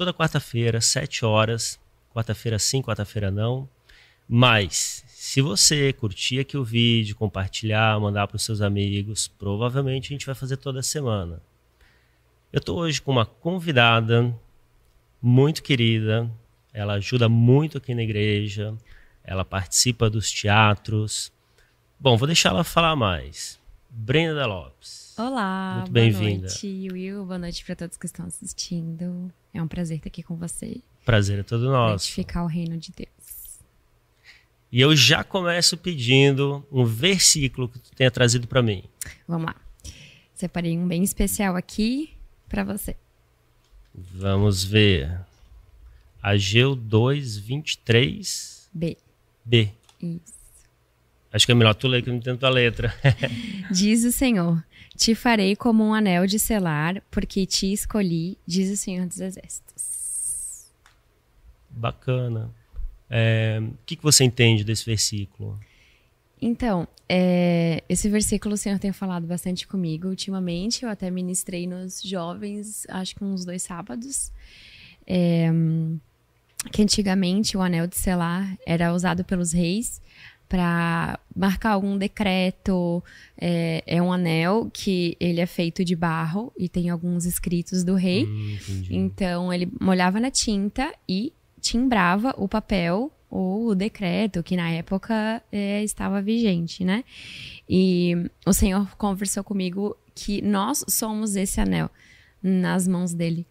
toda quarta-feira, 7 horas. Quarta-feira sim, quarta-feira não. Mas, se você curtir aqui o vídeo, compartilhar, mandar para os seus amigos, provavelmente a gente vai fazer toda semana. Eu estou hoje com uma convidada muito querida. Ela ajuda muito aqui na igreja. Ela participa dos teatros. Bom, vou deixar ela falar mais. Brenda Lopes. Olá, muito bem-vinda. Boa noite, Will. Boa noite para todos que estão assistindo. É um prazer estar aqui com você. Prazer é todo nosso. Edificar o reino de Deus. E eu já começo pedindo um versículo que tu tenha trazido para mim. Vamos lá. Separei um bem especial aqui para você. Vamos ver. Ageu 2, 23. B. B. Isso. Acho que é melhor tu ler que eu não entendo a letra. diz o Senhor: Te farei como um anel de selar, porque te escolhi, diz o Senhor dos Exércitos. Bacana. É, o que, que você entende desse versículo? Então, é, esse versículo o Senhor tem falado bastante comigo ultimamente. Eu até ministrei nos jovens, acho que uns dois sábados. É, que antigamente o anel de selar era usado pelos reis para marcar algum decreto. É, é, um anel que ele é feito de barro e tem alguns escritos do rei. Hum, então ele molhava na tinta e timbrava o papel ou o decreto que na época é, estava vigente, né? E o Senhor conversou comigo que nós somos esse anel nas mãos dele.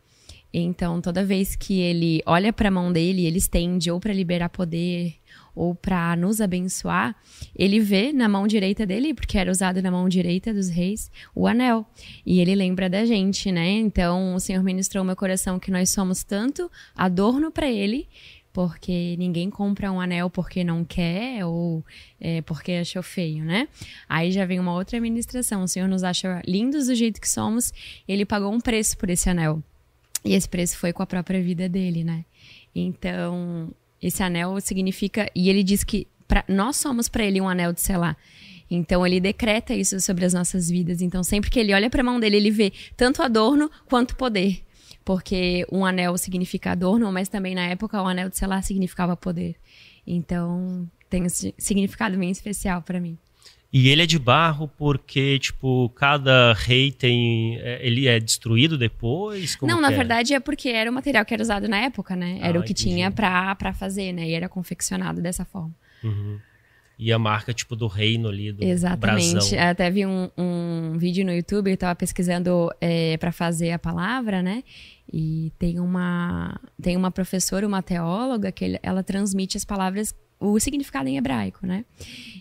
Então, toda vez que ele olha para a mão dele, ele estende ou para liberar poder ou para nos abençoar, ele vê na mão direita dele, porque era usado na mão direita dos reis, o anel. E ele lembra da gente, né? Então, o Senhor ministrou meu coração que nós somos tanto adorno para ele, porque ninguém compra um anel porque não quer ou é, porque achou feio, né? Aí já vem uma outra ministração. O Senhor nos acha lindos do jeito que somos, ele pagou um preço por esse anel. E esse preço foi com a própria vida dele, né? Então, esse anel significa. E ele diz que pra, nós somos para ele um anel de selar. Então ele decreta isso sobre as nossas vidas. Então sempre que ele olha para a mão dele, ele vê tanto adorno quanto poder. Porque um anel significa adorno, mas também na época o anel de selar significava poder. Então tem um significado bem especial para mim. E ele é de barro porque, tipo, cada rei tem. É, ele é destruído depois? Como não, na é? verdade é porque era o material que era usado na época, né? Era ah, o que entendi. tinha pra, pra fazer, né? E era confeccionado dessa forma. Uhum. E a marca, tipo, do reino ali, do Exatamente. brasão. Até vi um, um vídeo no YouTube, eu tava pesquisando é, para fazer a palavra, né? E tem uma, tem uma professora, uma teóloga, que ela transmite as palavras o significado em hebraico, né?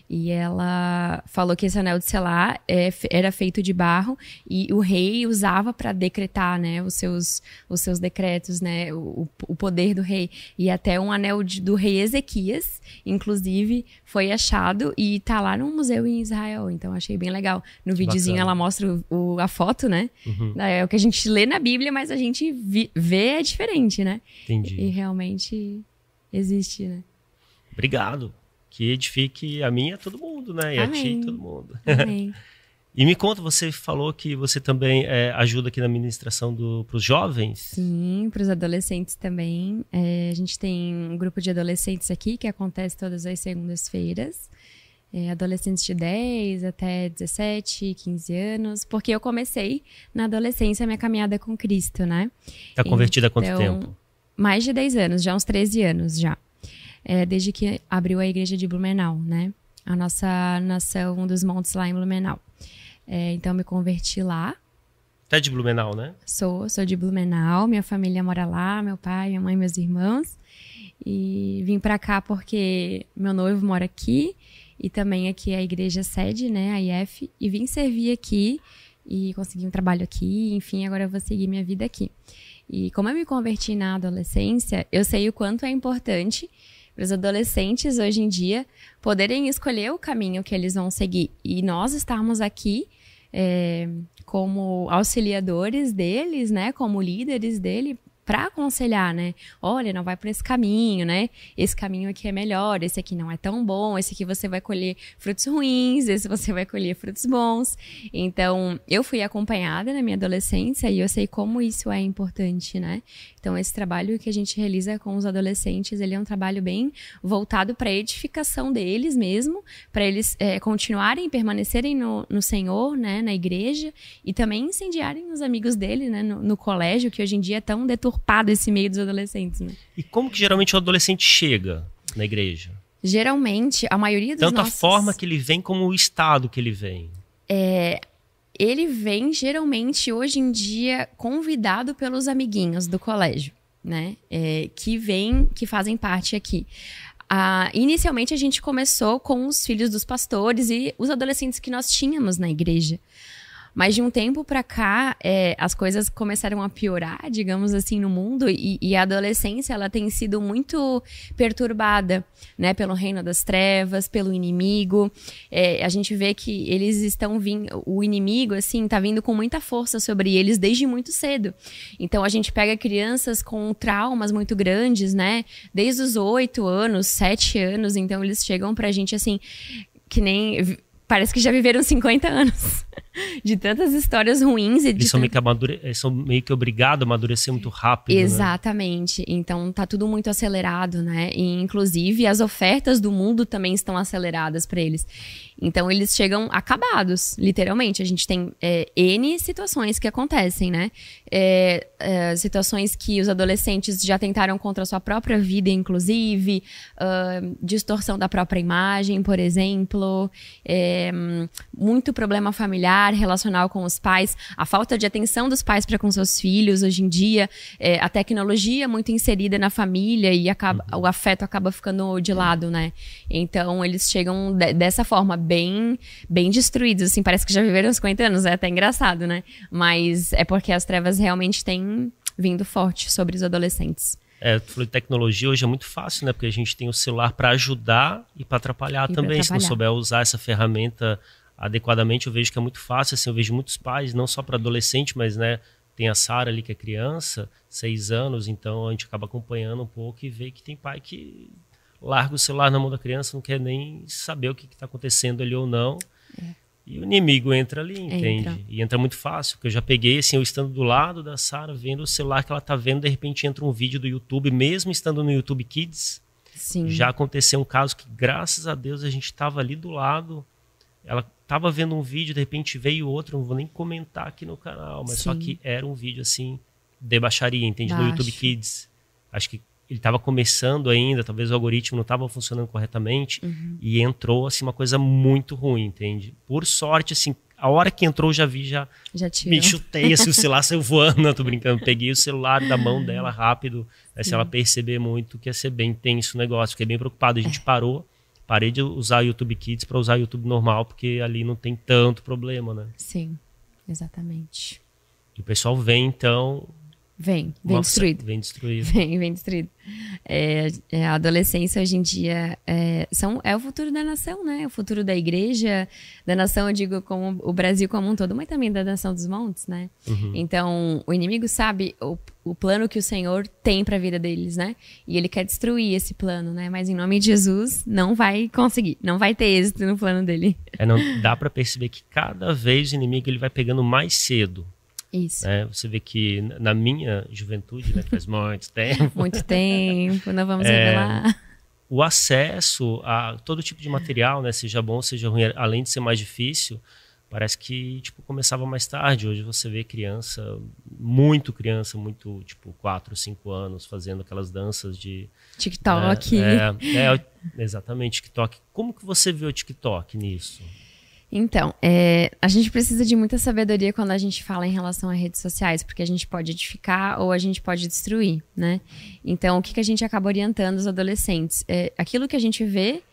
E ela falou que esse anel de selar é, era feito de barro e o rei usava para decretar, né, os seus, os seus decretos, né, o, o poder do rei. E até um anel de, do rei Ezequias, inclusive, foi achado e tá lá no museu em Israel. Então achei bem legal. No videozinho Bacana. ela mostra o, o, a foto, né? Uhum. É o que a gente lê na Bíblia, mas a gente vi, vê é diferente, né? Entendi. E realmente existe, né? Obrigado. Que edifique a mim e a todo mundo, né? E Amém. a ti e todo mundo. Amém. e me conta, você falou que você também é, ajuda aqui na ministração para os jovens? Sim, para os adolescentes também. É, a gente tem um grupo de adolescentes aqui que acontece todas as segundas-feiras. É, adolescentes de 10 até 17, 15 anos, porque eu comecei na adolescência a minha caminhada com Cristo, né? Está convertida há quanto Então, tempo? Mais de 10 anos, já uns 13 anos já. É, desde que abriu a igreja de Blumenau, né? A nossa nação dos montes lá em Blumenau. É, então, me converti lá. Até de Blumenau, né? Sou, sou de Blumenau, minha família mora lá, meu pai, minha mãe, meus irmãos. E vim pra cá porque meu noivo mora aqui e também aqui é a igreja sede, né, a IF, e vim servir aqui e consegui um trabalho aqui, enfim, agora eu vou seguir minha vida aqui. E como eu me converti na adolescência, eu sei o quanto é importante para os adolescentes hoje em dia poderem escolher o caminho que eles vão seguir. E nós estarmos aqui é, como auxiliadores deles, né, como líderes dele, para aconselhar, né? Olha, não vai por esse caminho, né? Esse caminho aqui é melhor, esse aqui não é tão bom, esse aqui você vai colher frutos ruins, esse você vai colher frutos bons. Então, eu fui acompanhada na minha adolescência e eu sei como isso é importante, né? Então, esse trabalho que a gente realiza com os adolescentes, ele é um trabalho bem voltado para a edificação deles mesmo, para eles é, continuarem, permanecerem no, no Senhor, né, na igreja, e também incendiarem os amigos dele, né, no, no, colégio, que hoje em dia é tão deturpado esse meio dos adolescentes, né? E como que geralmente o adolescente chega na igreja? Geralmente, a maioria dos Tanto nossos... a forma que ele vem como o estado que ele vem. É, ele vem geralmente hoje em dia convidado pelos amiguinhos do colégio, né? É, que vêm, que fazem parte aqui. Ah, inicialmente a gente começou com os filhos dos pastores e os adolescentes que nós tínhamos na igreja. Mas de um tempo para cá, é, as coisas começaram a piorar, digamos assim, no mundo e, e, a adolescência ela tem sido muito perturbada, né, pelo reino das trevas, pelo inimigo. É, a gente vê que eles estão vindo, o inimigo assim está vindo com muita força sobre eles desde muito cedo. Então a gente pega crianças com traumas muito grandes, né, desde os oito anos, sete anos. Então eles chegam para a gente assim que nem parece que já viveram 50 anos de tantas histórias ruins. E eles, são meio que amadure... eles são meio que obrigados a amadurecer muito rápido. Né? Exatamente. Né? Então tá tudo muito acelerado, né? E, inclusive as ofertas do mundo também estão aceleradas para eles. Então eles chegam acabados, literalmente. A gente tem é, N situações que acontecem, né? É, é, situações que os adolescentes já tentaram contra a sua própria vida, inclusive, uh, distorção da própria imagem, por exemplo, é, muito problema familiar, relacional com os pais, a falta de atenção dos pais para com seus filhos hoje em dia, é, a tecnologia muito inserida na família e acaba, uhum. o afeto acaba ficando de lado, né? Então eles chegam de, dessa forma bem, bem destruídos, assim, parece que já viveram 50 anos, é até engraçado, né? Mas é porque as trevas realmente têm vindo forte sobre os adolescentes. É, tu falou de tecnologia, hoje é muito fácil, né? Porque a gente tem o celular para ajudar e para atrapalhar e também. Atrapalhar. Se não souber usar essa ferramenta adequadamente, eu vejo que é muito fácil. Assim, eu vejo muitos pais, não só para adolescente, mas né, tem a Sara ali que é criança, seis anos, então a gente acaba acompanhando um pouco e vê que tem pai que larga o celular na mão da criança, não quer nem saber o que está acontecendo ali ou não. É. E o inimigo entra ali, entende? Entra. E entra muito fácil, porque eu já peguei, assim, eu estando do lado da Sara, vendo o celular que ela tá vendo, de repente entra um vídeo do YouTube, mesmo estando no YouTube Kids. Sim. Já aconteceu um caso que, graças a Deus, a gente estava ali do lado, ela estava vendo um vídeo, de repente veio outro, não vou nem comentar aqui no canal, mas Sim. só que era um vídeo, assim, de baixaria, entende? Baixo. No YouTube Kids. Acho que ele estava começando ainda, talvez o algoritmo não estava funcionando corretamente uhum. e entrou assim uma coisa muito ruim, entende? Por sorte, assim, a hora que entrou já vi já, já me chutei, assim, o celular saiu voando, não tô brincando, peguei o celular da mão dela rápido, né, se ela perceber muito que ia ser bem tenso o negócio, fiquei bem preocupado, a gente é. parou, parei de usar o YouTube Kids para usar o YouTube normal, porque ali não tem tanto problema, né? Sim, exatamente. E o pessoal vem então Vem, vem Nossa, destruído. Vem destruído. Vem, vem destruído. É, é, a adolescência hoje em dia é, são, é o futuro da nação, né? O futuro da igreja, da nação, eu digo, como o Brasil como um todo, mas também da nação dos montes, né? Uhum. Então, o inimigo sabe o, o plano que o Senhor tem para a vida deles, né? E ele quer destruir esse plano, né? Mas em nome de Jesus, não vai conseguir, não vai ter êxito no plano dele. É, não dá para perceber que cada vez o inimigo ele vai pegando mais cedo isso. Né? Você vê que na minha juventude, né, faz muito tempo. muito tempo, não vamos é, revelar. O acesso a todo tipo de material, né, seja bom, seja ruim, além de ser mais difícil, parece que tipo começava mais tarde. Hoje você vê criança, muito criança, muito tipo 4, 5 anos, fazendo aquelas danças de TikTok. É, é, é, exatamente, TikTok. Como que você vê o TikTok nisso? Então, é, a gente precisa de muita sabedoria quando a gente fala em relação a redes sociais, porque a gente pode edificar ou a gente pode destruir, né? Então, o que, que a gente acaba orientando os adolescentes? É, aquilo que a gente vê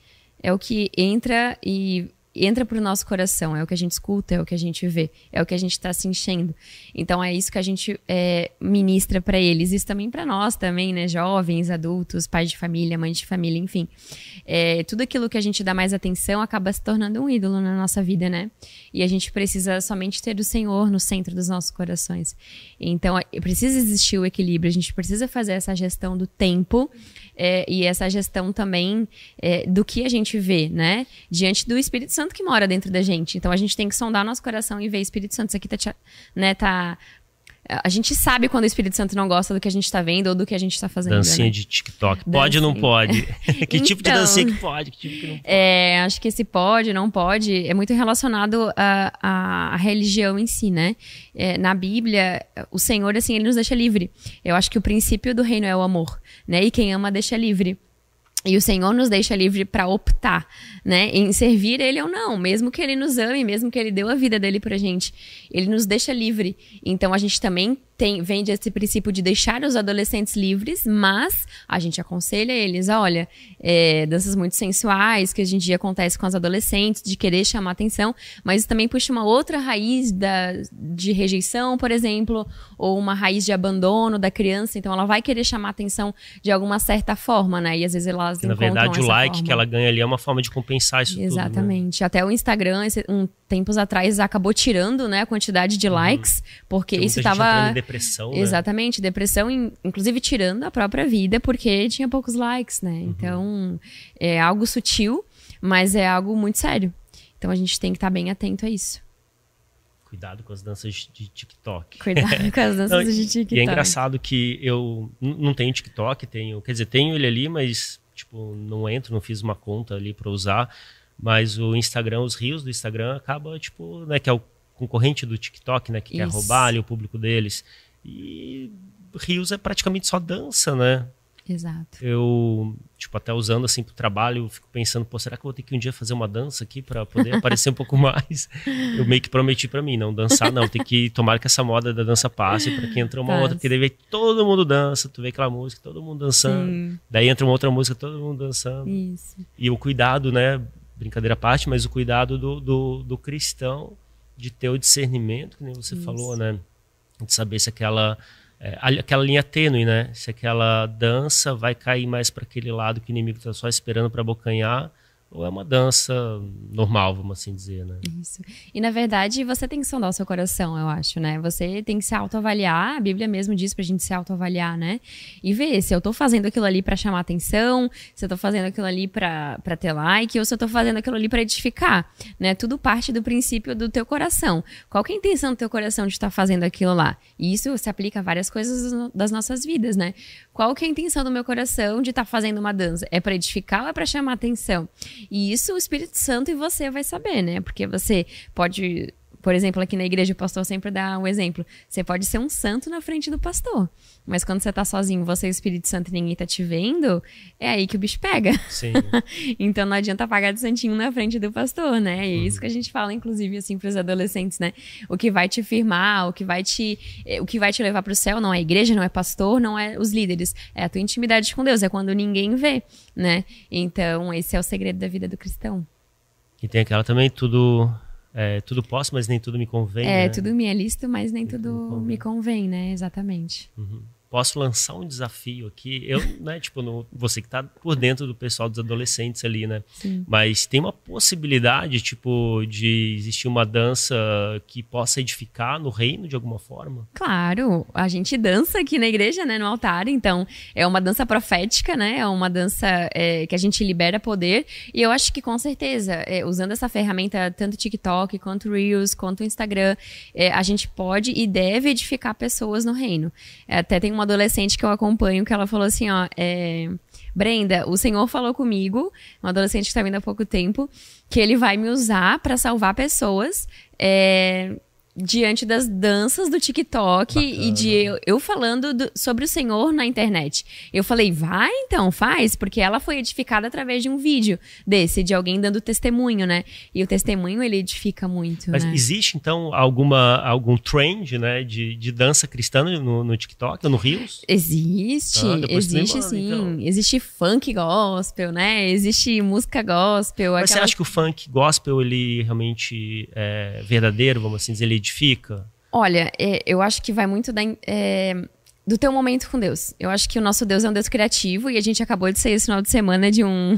é o que entra e, entra pro nosso coração, é o que a gente escuta, é o que a gente vê, é o que a gente está se enchendo. Então é isso que a gente é, ministra para eles, isso também para nós também, né, jovens, adultos, pais de família, mães de família, enfim. É, tudo aquilo que a gente dá mais atenção acaba se tornando um ídolo na nossa vida, né? E a gente precisa somente ter o Senhor no centro dos nossos corações. Então precisa existir o equilíbrio, a gente precisa fazer essa gestão do tempo é, e essa gestão também é, do que a gente vê, né? Diante do Espírito Santo que mora dentro da gente. Então a gente tem que sondar nosso coração e ver Espírito Santo, isso aqui tá, né, tá a gente sabe quando o Espírito Santo não gosta do que a gente está vendo ou do que a gente está fazendo. Dancinha né? de TikTok. Pode ou não pode? que tipo de então, dancinha que pode? Que tipo que não pode? É, acho que esse pode, não pode, é muito relacionado à, à religião em si, né? É, na Bíblia, o Senhor, assim, ele nos deixa livre. Eu acho que o princípio do reino é o amor, né? E quem ama deixa livre. E o Senhor nos deixa livre para optar, né, em servir Ele ou não, mesmo que Ele nos ame, mesmo que Ele deu a vida dele para gente, Ele nos deixa livre. Então a gente também tem, vem desse princípio de deixar os adolescentes livres, mas a gente aconselha eles, olha, é, danças muito sensuais, que hoje em dia acontece com as adolescentes, de querer chamar atenção, mas também puxa uma outra raiz da, de rejeição, por exemplo, ou uma raiz de abandono da criança, então ela vai querer chamar atenção de alguma certa forma, né? E às vezes elas Na verdade, o like forma. que ela ganha ali é uma forma de compensar isso Exatamente. Tudo, né? Até o Instagram, um tempos atrás, acabou tirando, né, a quantidade de uhum. likes, porque isso estava depressão, né? Exatamente, depressão, inclusive tirando a própria vida, porque tinha poucos likes, né? Uhum. Então, é algo sutil, mas é algo muito sério. Então a gente tem que estar tá bem atento a isso. Cuidado com as danças de TikTok. Cuidado com as danças não, de TikTok. E é engraçado que eu não tenho TikTok, tenho, quer dizer, tenho ele ali, mas tipo, não entro, não fiz uma conta ali para usar, mas o Instagram, os rios do Instagram acaba tipo, né, que é o concorrente do TikTok, né, que Isso. quer roubar ali o público deles. E rios é praticamente só dança, né? Exato. Eu, tipo, até usando assim pro trabalho, fico pensando, pô, será que eu vou ter que um dia fazer uma dança aqui para poder aparecer um pouco mais? Eu meio que prometi para mim, não dançar não, tem que tomar que essa moda da dança passe para que entra uma Passa. outra, porque daí todo mundo dança, tu vê aquela música, todo mundo dançando, Sim. daí entra uma outra música, todo mundo dançando. Isso. E o cuidado, né, brincadeira à parte, mas o cuidado do, do, do cristão de ter o discernimento, que nem você Isso. falou, né? De saber se aquela é, aquela linha tênue, né? Se aquela dança vai cair mais para aquele lado que o inimigo está só esperando para abocanhar ou é uma dança normal, vamos assim dizer, né? Isso. E na verdade, você tem que sondar o seu coração, eu acho, né? Você tem que se autoavaliar, a Bíblia mesmo diz pra gente se autoavaliar, né? E ver se eu tô fazendo aquilo ali para chamar atenção, se eu tô fazendo aquilo ali para ter like, ou se eu tô fazendo aquilo ali para edificar, né? Tudo parte do princípio do teu coração. Qual é a intenção do teu coração de estar tá fazendo aquilo lá? E isso se aplica a várias coisas das nossas vidas, né? Qual que é a intenção do meu coração de estar tá fazendo uma dança? É para edificar ou é para chamar atenção? E isso o Espírito Santo e você vai saber, né? Porque você pode por exemplo, aqui na igreja o pastor sempre dá um exemplo. Você pode ser um santo na frente do pastor. Mas quando você tá sozinho, você e o Espírito Santo e ninguém tá te vendo, é aí que o bicho pega. Sim. então não adianta pagar de santinho na frente do pastor, né? E é isso uhum. que a gente fala, inclusive, assim, pros adolescentes, né? O que vai te firmar, o que vai te, eh, o que vai te levar pro céu não é a igreja, não é pastor, não é os líderes. É a tua intimidade com Deus, é quando ninguém vê, né? Então, esse é o segredo da vida do cristão. E tem aquela também, tudo é, tudo posso, mas nem tudo me convém. É, né? tudo me é lícito, mas nem, nem tudo, tudo me, convém. me convém, né? Exatamente. Uhum posso lançar um desafio aqui. Eu, né, tipo, no, você que está por dentro do pessoal dos adolescentes ali, né? Sim. Mas tem uma possibilidade, tipo, de existir uma dança que possa edificar no reino de alguma forma? Claro, a gente dança aqui na igreja, né, no altar, então é uma dança profética, né? É uma dança é, que a gente libera poder. E eu acho que com certeza, é, usando essa ferramenta, tanto TikTok quanto Reels, quanto Instagram, é, a gente pode e deve edificar pessoas no reino. É, até tem uma adolescente que eu acompanho que ela falou assim, ó, é, Brenda, o Senhor falou comigo, um adolescente que está vindo há pouco tempo, que ele vai me usar para salvar pessoas. É, diante das danças do TikTok Bacana. e de eu, eu falando do, sobre o Senhor na internet. Eu falei, vai então, faz, porque ela foi edificada através de um vídeo desse, de alguém dando testemunho, né? E o testemunho, ele edifica muito, Mas né? existe, então, alguma, algum trend, né, de, de dança cristã no, no TikTok no Rios? Existe, ah, existe manda, sim. Então. Existe funk gospel, né? Existe música gospel. Mas aquela... você acha que o funk gospel, ele realmente é verdadeiro, vamos assim dizer, ele Olha, é, eu acho que vai muito da, é, do teu momento com Deus. Eu acho que o nosso Deus é um Deus criativo e a gente acabou de sair esse final de semana de um,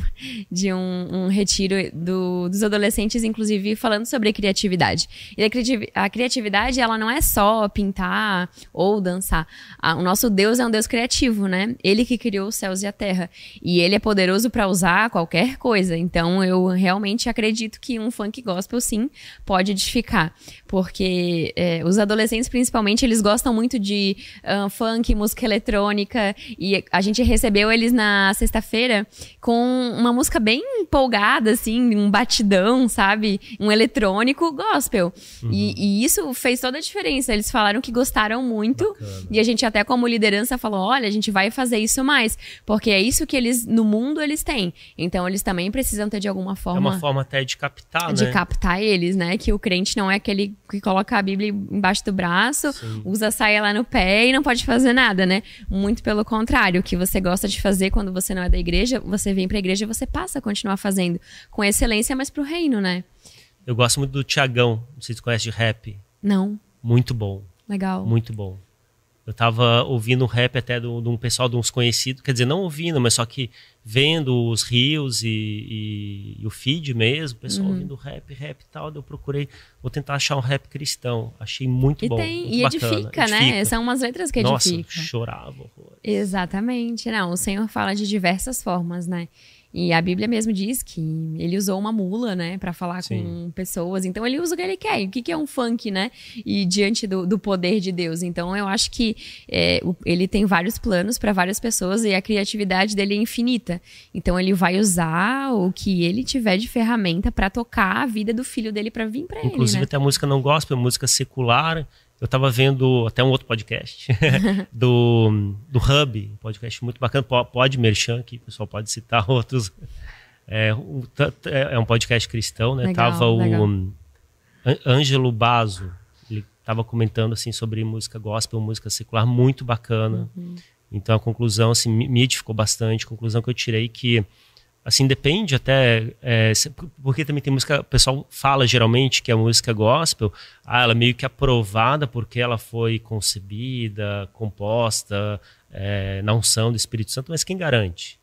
de um, um retiro do, dos adolescentes, inclusive, falando sobre criatividade. E a, criativ a criatividade, ela não é só pintar ou dançar. o nosso Deus é um Deus criativo, né? Ele que criou os céus e a terra. E ele é poderoso para usar qualquer coisa. Então, eu realmente acredito que um funk gospel, sim, pode edificar. Porque é, os adolescentes, principalmente, eles gostam muito de uh, funk funk, música eletrônica. E a gente recebeu eles na sexta-feira com uma música bem empolgada, assim, um batidão, sabe? Um eletrônico gospel. Uhum. E, e, isso fez toda a diferença. Eles falaram que gostaram muito. Bacana. E a gente até como liderança falou, olha, a gente vai fazer isso mais. Porque é isso que eles, no mundo, eles têm. Então, eles também precisam ter de alguma forma... É uma forma até de captar, de né? De captar eles, né? Que o crente não é aquele que coloca a Bíblia embaixo do braço, Sim. usa a saia lá no pé e não pode fazer fazer nada, né? Muito pelo contrário, o que você gosta de fazer quando você não é da igreja, você vem pra igreja e você passa a continuar fazendo com excelência, mas pro reino, né? Eu gosto muito do Tiagão, não sei se você conhece de rap. Não. Muito bom. Legal. Muito bom. Eu tava ouvindo rap até de um pessoal de uns conhecidos, quer dizer, não ouvindo, mas só que vendo os rios e, e, e o feed mesmo, o pessoal uhum. ouvindo rap, rap e tal. Eu procurei, vou tentar achar um rap cristão. Achei muito e bom. Tem, muito e edifica, né? edifica, né? São umas letras que Nossa, edificam. chorava. Exatamente. Não, o Senhor fala de diversas formas, né? E a Bíblia mesmo diz que ele usou uma mula, né, para falar Sim. com pessoas. Então ele usa o que ele quer. o que, que é um funk, né? E diante do, do poder de Deus. Então eu acho que é, ele tem vários planos para várias pessoas e a criatividade dele é infinita. Então ele vai usar o que ele tiver de ferramenta para tocar a vida do filho dele para vir para ele. Inclusive né? até a música não gospel, a música secular eu estava vendo até um outro podcast do, do Hub, um podcast muito bacana, pode merchan aqui, o pessoal pode citar outros. É, é, é um podcast cristão, né? Legal, tava legal. o Ângelo Bazo, ele estava comentando assim sobre música gospel, música secular, muito bacana. Uhum. Então a conclusão assim, me edificou bastante, a conclusão que eu tirei que assim, depende até, é, porque também tem música, o pessoal fala geralmente que a música gospel, ah, ela é meio que aprovada porque ela foi concebida, composta é, na unção do Espírito Santo, mas quem garante?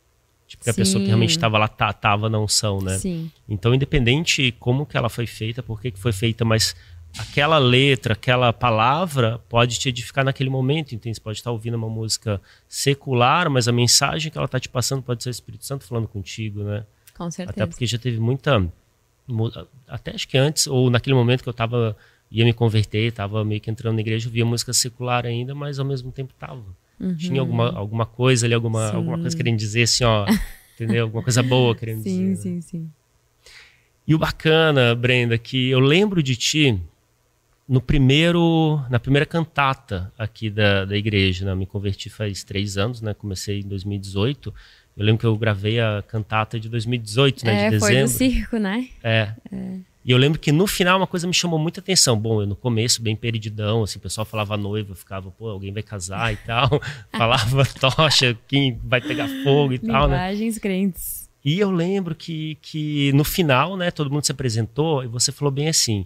Tipo, que a pessoa que realmente estava lá estava tá, na unção, né? Sim. Então, independente como que ela foi feita, por que foi feita, mas aquela letra, aquela palavra pode te edificar naquele momento. Então, você pode estar ouvindo uma música secular, mas a mensagem que ela está te passando pode ser o Espírito Santo falando contigo, né? Com certeza. Até porque já teve muita. Até acho que antes, ou naquele momento que eu estava ia me converter, estava meio que entrando na igreja, eu via música secular ainda, mas ao mesmo tempo estava. Uhum. Tinha alguma, alguma coisa ali, alguma, alguma coisa querendo dizer assim, ó, entendeu? Alguma coisa boa querendo sim, dizer. Sim, sim, sim. E o bacana, Brenda, que eu lembro de ti no primeiro, na primeira cantata aqui da, da igreja, né? me converti faz três anos, né? Comecei em 2018. Eu lembro que eu gravei a cantata de 2018, né? É, de dezembro. foi do circo, né? É. é. E eu lembro que no final uma coisa me chamou muita atenção. Bom, eu no começo, bem perdidão, assim, o pessoal falava noiva, eu ficava, pô, alguém vai casar e tal. falava tocha, quem vai pegar fogo e tal, né? Linguagens crentes. E eu lembro que, que no final, né, todo mundo se apresentou e você falou bem assim: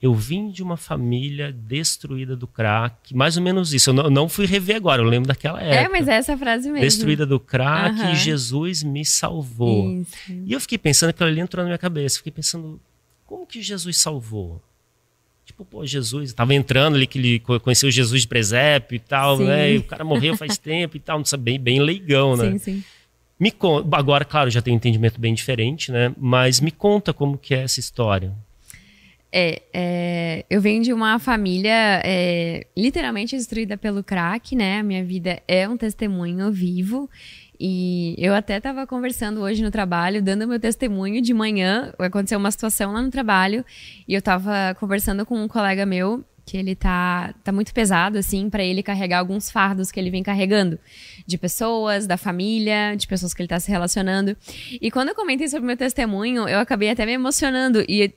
eu vim de uma família destruída do crack, mais ou menos isso. Eu não, não fui rever agora, eu lembro daquela é, época. É, mas é essa frase mesmo. Destruída do crack, uhum. Jesus me salvou. Isso. E eu fiquei pensando, aquilo ali entrou na minha cabeça. Fiquei pensando, como que Jesus salvou? Tipo, pô, Jesus, estava entrando ali que ele conheceu Jesus de presépio e tal, sim. né? E o cara morreu faz tempo e tal, não sabe, bem, bem leigão, né? Sim, sim. Me conta, agora, claro, já tenho um entendimento bem diferente, né? Mas me conta como que é essa história. É, é, eu venho de uma família é, literalmente destruída pelo crack, né? A minha vida é um testemunho vivo. E eu até estava conversando hoje no trabalho, dando meu testemunho de manhã. Aconteceu uma situação lá no trabalho e eu estava conversando com um colega meu que ele tá, tá muito pesado, assim, para ele carregar alguns fardos que ele vem carregando. De pessoas, da família, de pessoas que ele tá se relacionando. E quando eu comentei sobre meu testemunho, eu acabei até me emocionando. E,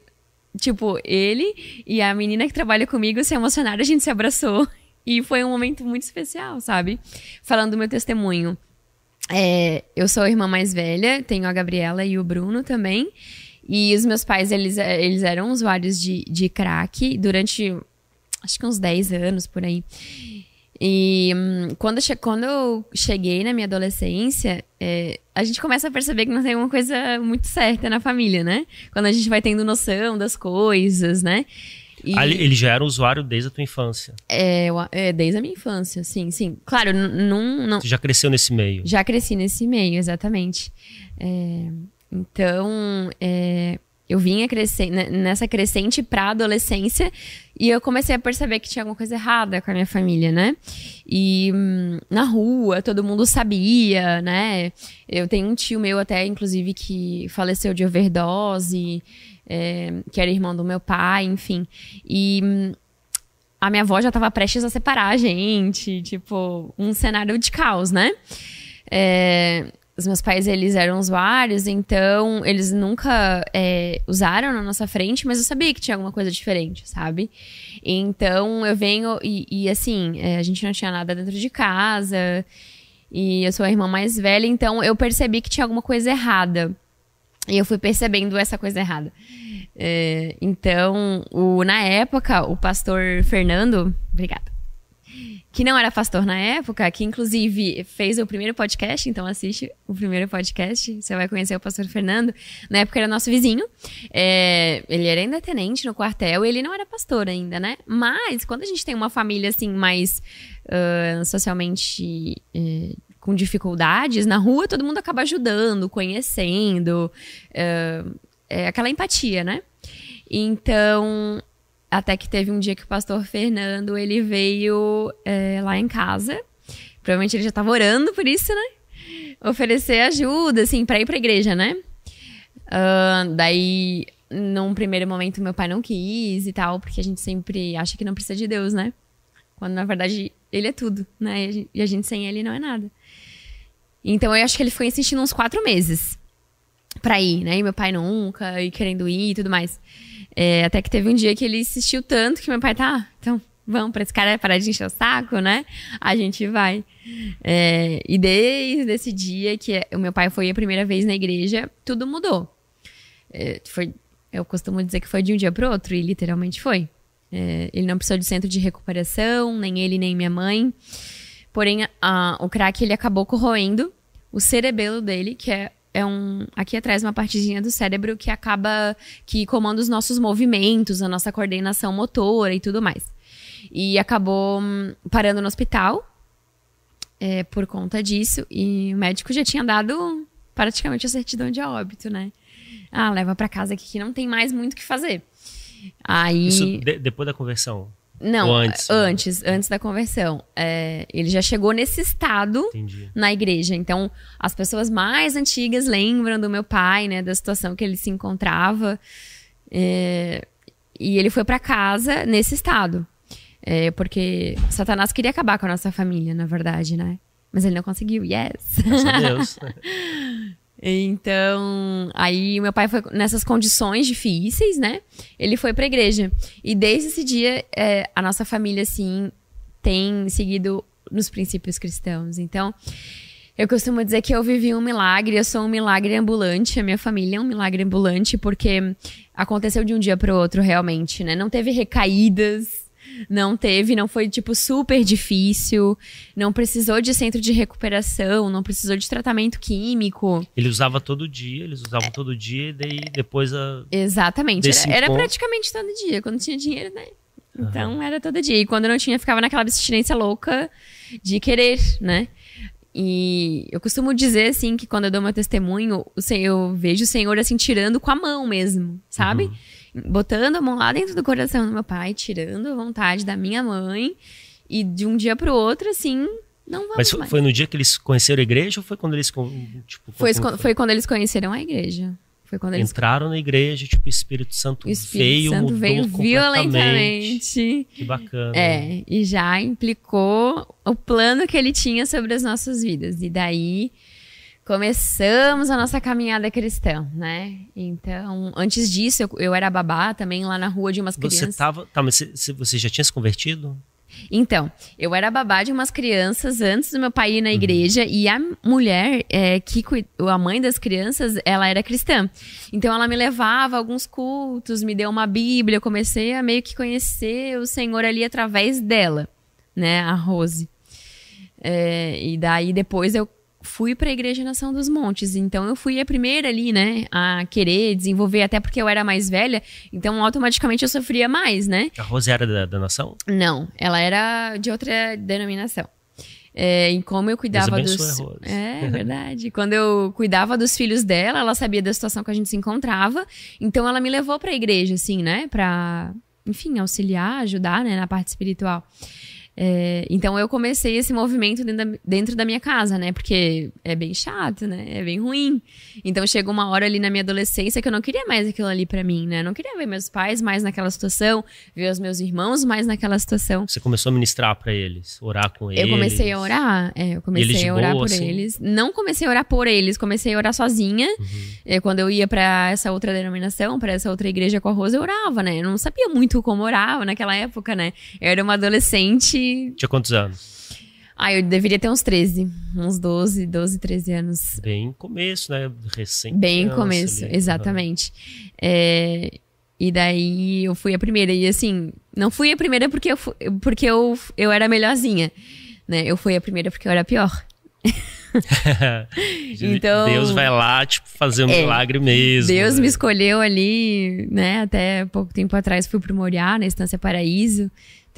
tipo, ele e a menina que trabalha comigo se emocionaram, a gente se abraçou. E foi um momento muito especial, sabe? Falando do meu testemunho. É, eu sou a irmã mais velha, tenho a Gabriela e o Bruno também. E os meus pais, eles, eles eram usuários de, de crack durante, acho que uns 10 anos, por aí. E hum, quando, che quando eu cheguei na minha adolescência, é, a gente começa a perceber que não tem uma coisa muito certa na família, né? Quando a gente vai tendo noção das coisas, né? E... ele já era usuário desde a tua infância? É, é desde a minha infância, sim, sim. Claro, não, não. Você já cresceu nesse meio? Já cresci nesse meio, exatamente. É, então, é, eu vinha nessa crescente pra adolescência e eu comecei a perceber que tinha alguma coisa errada com a minha família, né? E hum, na rua todo mundo sabia, né? Eu tenho um tio meu até, inclusive, que faleceu de overdose é, que era irmão do meu pai, enfim. E hum, a minha avó já estava prestes a separar a gente, tipo, um cenário de caos, né? É, os meus pais, eles eram usuários, então eles nunca é, usaram na nossa frente, mas eu sabia que tinha alguma coisa diferente, sabe? Então eu venho e, e assim, é, a gente não tinha nada dentro de casa, e eu sou a irmã mais velha, então eu percebi que tinha alguma coisa errada. E eu fui percebendo essa coisa errada. É, então, o, na época, o pastor Fernando, obrigada, que não era pastor na época, que inclusive fez o primeiro podcast, então assiste o primeiro podcast, você vai conhecer o pastor Fernando. Na época era nosso vizinho, é, ele era ainda tenente no quartel ele não era pastor ainda, né? Mas quando a gente tem uma família assim mais uh, socialmente uh, com dificuldades, na rua todo mundo acaba ajudando, conhecendo, é aquela empatia, né? Então, até que teve um dia que o pastor Fernando, ele veio é, lá em casa, provavelmente ele já estava orando por isso, né? Oferecer ajuda, assim, para ir pra igreja, né? Uh, daí, num primeiro momento, meu pai não quis e tal, porque a gente sempre acha que não precisa de Deus, né? Quando, na verdade, ele é tudo, né? E a gente sem ele não é nada. Então eu acho que ele ficou insistindo uns quatro meses pra ir, né? E meu pai nunca, e querendo ir e tudo mais. É, até que teve um dia que ele insistiu tanto que meu pai tá, ah, então vamos pra esse cara parar de encher o saco, né? A gente vai. É, e desde esse dia que o meu pai foi a primeira vez na igreja, tudo mudou. É, foi, eu costumo dizer que foi de um dia pro outro, e literalmente foi. É, ele não precisou de centro de recuperação, nem ele, nem minha mãe. Porém, a, o crack ele acabou corroendo o cerebelo dele, que é, é um. Aqui atrás, uma partezinha do cérebro que acaba. que comanda os nossos movimentos, a nossa coordenação motora e tudo mais. E acabou hum, parando no hospital é, por conta disso. E o médico já tinha dado praticamente a certidão de óbito, né? Ah, leva para casa aqui que não tem mais muito o que fazer. Aí. Isso de, depois da conversão? Não, antes, antes, antes da conversão. É, ele já chegou nesse estado Entendi. na igreja. Então, as pessoas mais antigas lembram do meu pai, né, da situação que ele se encontrava. É, e ele foi para casa nesse estado. É, porque Satanás queria acabar com a nossa família, na verdade, né? Mas ele não conseguiu, yes. Graças a Deus. Então, aí meu pai foi nessas condições difíceis, né? Ele foi pra igreja. E desde esse dia, é, a nossa família, assim, tem seguido nos princípios cristãos. Então, eu costumo dizer que eu vivi um milagre, eu sou um milagre ambulante, a minha família é um milagre ambulante, porque aconteceu de um dia para o outro, realmente, né? Não teve recaídas, não teve, não foi, tipo, super difícil. Não precisou de centro de recuperação, não precisou de tratamento químico. Ele usava todo dia, eles usavam é. todo dia, e daí depois a. Exatamente. Era, era, praticamente todo dia. Quando tinha dinheiro, né? Então uhum. era todo dia. E quando não tinha, ficava naquela abstinência louca de querer, né? E eu costumo dizer, assim, que quando eu dou meu testemunho, eu vejo o Senhor, assim, tirando com a mão mesmo, sabe? Uhum botando a mão lá dentro do coração do meu pai, tirando a vontade da minha mãe. E de um dia pro outro, assim, não vamos Mas foi, foi, no dia que eles conheceram a igreja ou foi quando eles, tipo... Foi, foi quando eles conheceram a igreja. Foi quando eles entraram na igreja, tipo, o Espírito Santo o Espírito veio, Santo veio violentamente. Que bacana. É, e já implicou o plano que ele tinha sobre as nossas vidas. E daí começamos a nossa caminhada cristã, né? Então, antes disso, eu, eu era babá também lá na rua de umas Você crianças. tava. Tá, mas você, você já tinha se convertido? Então, eu era babá de umas crianças antes do meu pai ir na igreja e a mulher é, que a mãe das crianças, ela era cristã. Então ela me levava a alguns cultos, me deu uma Bíblia, eu comecei a meio que conhecer o Senhor ali através dela, né, a Rose. É, e daí depois eu fui para a Igreja Nação dos Montes. Então eu fui a primeira ali, né, a querer desenvolver, até porque eu era mais velha, então automaticamente eu sofria mais, né? A Rose era da, da nação? Não, ela era de outra denominação. É, e como eu cuidava dos. a. É, é verdade. Quando eu cuidava dos filhos dela, ela sabia da situação que a gente se encontrava. Então ela me levou pra igreja, assim, né? Pra, enfim, auxiliar, ajudar, né, na parte espiritual. É, então eu comecei esse movimento dentro da, dentro da minha casa, né? Porque é bem chato, né? É bem ruim. Então chegou uma hora ali na minha adolescência que eu não queria mais aquilo ali pra mim, né? Eu não queria ver meus pais mais naquela situação, ver os meus irmãos mais naquela situação. Você começou a ministrar pra eles, orar com eles. Eu comecei a orar, é, eu comecei a orar boa, por assim? eles. Não comecei a orar por eles, comecei a orar sozinha. Uhum. É, quando eu ia pra essa outra denominação, pra essa outra igreja com a Rosa, eu orava, né? Eu não sabia muito como orava naquela época, né? Eu era uma adolescente. Tinha quantos anos? Ah, eu deveria ter uns 13, uns 12, 12, 13 anos. Bem começo, né? Recém. Bem começo, ali. exatamente. É, e daí eu fui a primeira. E assim, não fui a primeira porque eu, fu- porque eu, eu era melhorzinha. Né? Eu fui a primeira porque eu era pior. Então- Deus vai lá, tipo, fazer um É. milagre mesmo. Deus né? me escolheu ali, né? Até pouco tempo atrás fui pro Moriá, na Estância Paraíso.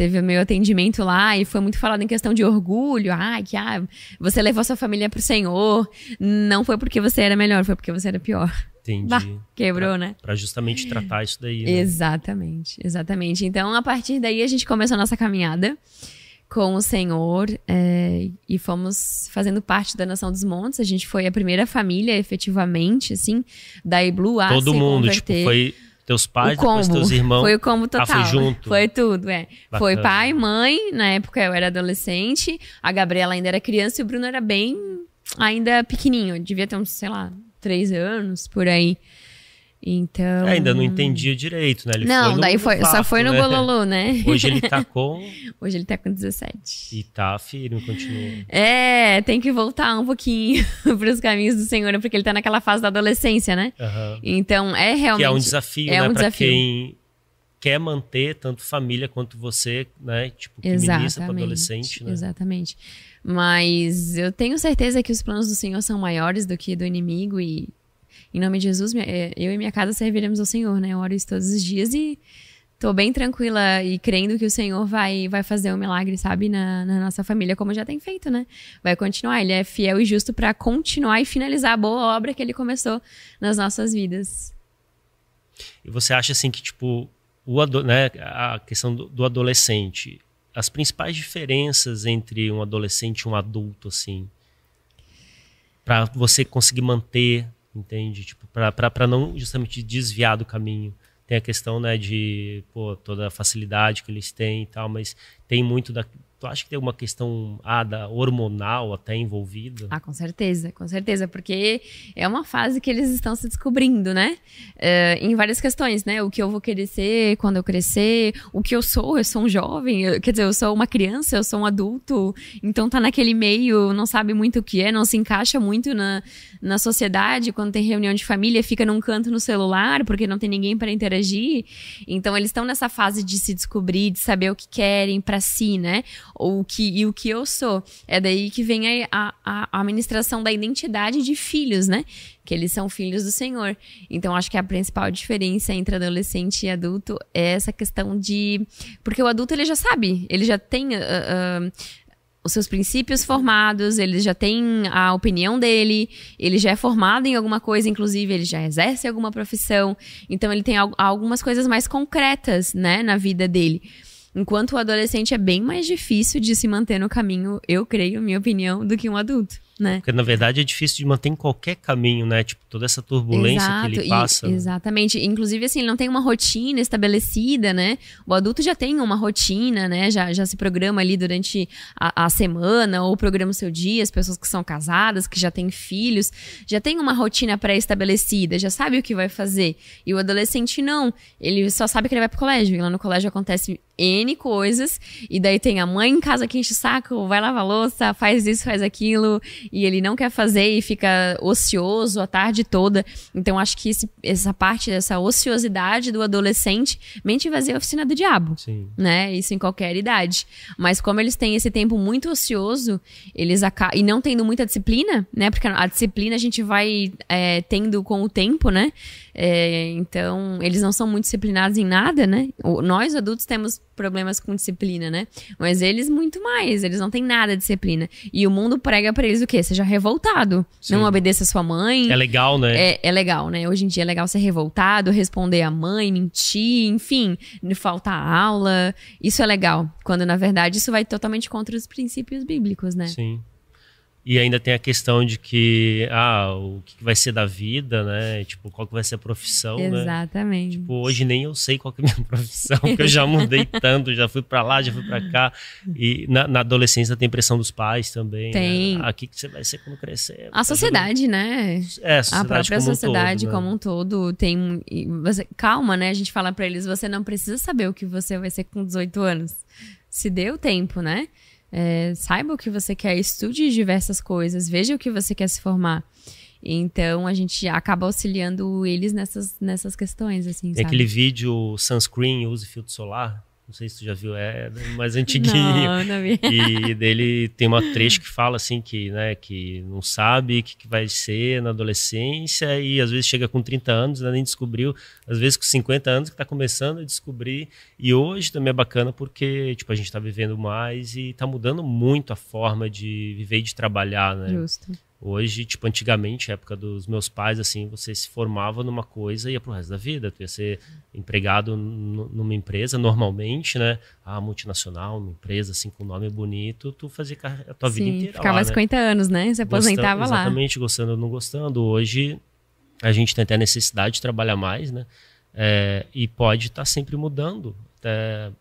Teve o meu atendimento lá e foi muito falado em questão de orgulho. Ah, que ah, você levou sua família pro Senhor. Não foi porque você era melhor, foi porque você era pior. Entendi. Bah, quebrou, né? Pra justamente tratar isso daí. Né? Exatamente, exatamente. Então, a partir daí, a gente começou a nossa caminhada com o Senhor é, e fomos fazendo parte da Nação dos Montes. A gente foi a primeira família, efetivamente, assim, da Iblu a Todo se mundo, tipo, converter. foi teus pais, depois teus irmãos. Foi o combo total. foi junto? Foi tudo, é. Bacana. Foi pai, mãe, na época eu era adolescente, a Gabriela ainda era criança e o Bruno era bem ainda pequenininho, devia ter uns, sei lá, três anos, por aí. Então... É, ainda não entendia direito, né? Ele não, foi no- daí foi, só fato, foi no né? Gololu, né? Hoje ele tá com. Hoje ele tá com 17. E tá firme, continua. É, tem que voltar um pouquinho pros caminhos do Senhor, porque ele tá naquela fase da adolescência, né? Aham. Então, é realmente... Que é um desafio, é né? um pra desafio. quem quer manter tanto família quanto você, né? Tipo, que ministra para Exatamente, adolescente, né? exatamente. Mas eu tenho certeza que os planos do Senhor são maiores do que do inimigo e em nome de Jesus, é, eu e minha casa serviremos ao Senhor, né? Eu oro isso todos os dias e tô bem tranquila e crendo que o Senhor vai, vai fazer um milagre, sabe, na, na nossa família, como já tem feito, né? Vai continuar, ele é fiel e justo pra continuar e finalizar a boa obra que ele começou nas nossas vidas. E você acha assim que, tipo, o né, a questão do, do adolescente, as principais diferenças entre um adolescente e um adulto, assim, para você conseguir manter, entende? Tipo, para não justamente desviar do caminho. Tem a questão, né, de pô, toda a facilidade que eles têm e tal, mas tem muito da. Tu acha que tem uma questão ah, da hormonal até envolvida? Ah, com certeza, com certeza, porque é uma fase que eles estão se descobrindo, né? É, em várias questões, né? O que eu vou querer ser quando eu crescer, o que eu sou, eu sou um jovem, eu- quer dizer, eu sou uma criança, eu sou um adulto, então tá naquele meio, não sabe muito o que é, não se encaixa muito na, na sociedade, quando tem reunião de família, fica num canto no celular, porque não tem ninguém para interagir. Então eles estão nessa fase de se descobrir, de saber o que querem para si, né? O que, e o que eu sou. É daí que vem a, a, a administração da identidade de filhos, né? Que eles são filhos do Senhor. Então, acho que a principal diferença entre adolescente e adulto é essa questão de. Porque o adulto ele já sabe, ele já tem. ah, ah, os seus princípios formados, ele já tem a opinião dele, ele já é formado em alguma coisa, inclusive ele já exerce alguma profissão, então ele tem al- algumas coisas mais concretas, né, na vida dele. Enquanto o adolescente é bem mais difícil de se manter no caminho, eu creio, minha opinião, do que um adulto, né? Porque na verdade é difícil de manter em qualquer caminho, né? Tipo, toda essa turbulência Exato, que ele e- passa. né? exatamente. Inclusive, assim, ele não tem uma rotina estabelecida, né? O adulto já tem uma rotina, né? Já, já se programa ali durante a, a semana, ou programa o seu dia, as pessoas que são casadas, que já têm filhos, já tem uma rotina pré-estabelecida, já sabe o que vai fazer. E o adolescente não. Ele só sabe que ele vai pro colégio. E lá no colégio acontece N coisas, e daí tem a mãe em casa que enche o saco, vai lavar a louça, faz isso, faz aquilo, e ele não quer fazer e fica ocioso a tarde toda. Então, acho que esse- essa parte dessa ociosidade do adolescente, mente vazia é a oficina do diabo Sim. né? Isso em qualquer idade. Mas como eles têm esse tempo muito ocioso, eles acabam. E não tendo muita disciplina, né? Porque a disciplina a gente vai é, tendo com o tempo, né? É, então, eles não são muito disciplinados em nada, né? O- Nós, adultos, temos problemas com disciplina, né? Mas eles muito mais, eles não têm nada de disciplina. E o mundo prega pra eles o quê? Seja revoltado. Sim. Não obedeça a sua mãe. É legal, né? É, é legal, né? Hoje em dia é legal ser revoltado, responder à mãe, mentir, enfim, faltar aula. Isso é legal. Quando, na verdade, isso vai totalmente contra os princípios bíblicos, né? Sim. E ainda tem a questão de que, ah, o que vai ser da vida, né? Tipo, qual que vai ser a profissão, né? Exatamente. Tipo, hoje nem eu sei qual que é a minha profissão, porque eu já mudei tanto, já fui pra lá, já fui pra cá. E na, na adolescência tem pressão dos pais também. Tem. Né? Ah, o que, você vai ser quando crescer? a sociedade, né? É, a A sociedade própria como um sociedade todo, né? como um todo tem. Você, calma, né? A gente fala pra eles: você não precisa saber o que você vai ser com 18 anos. Se dê o tempo, né? É, saiba o que você quer, estude diversas coisas, veja o que você quer se formar. Então a gente acaba auxiliando eles nessas, nessas questões, assim, sabe? aquele vídeo sunscreen, use filtro solar. Não sei se tu já viu, é mais antiguinho. Não, não vi. E dele tem uma trecho que fala assim que, né, que não sabe o que, que vai ser na adolescência e às vezes chega com 30 anos, ainda nem descobriu, às vezes com 50 anos que está começando a descobrir. E hoje também é bacana porque, tipo, a gente está vivendo mais e está mudando muito a forma de viver e de trabalhar, né? Justo. Hoje, tipo, antigamente, época dos meus pais, assim, você se formava numa coisa e ia pro resto da vida. Tu ia ser empregado numa empresa, normalmente, né? Ah, multinacional, uma empresa, assim, com nome bonito, tu fazia a tua vida Sim, inteira ficava lá, né? 50 anos, né? Você aposentava Gostando- lá. Exatamente, gostando ou não gostando. Hoje, a gente tem até necessidade de trabalhar mais, né? É, e pode estar sempre mudando, até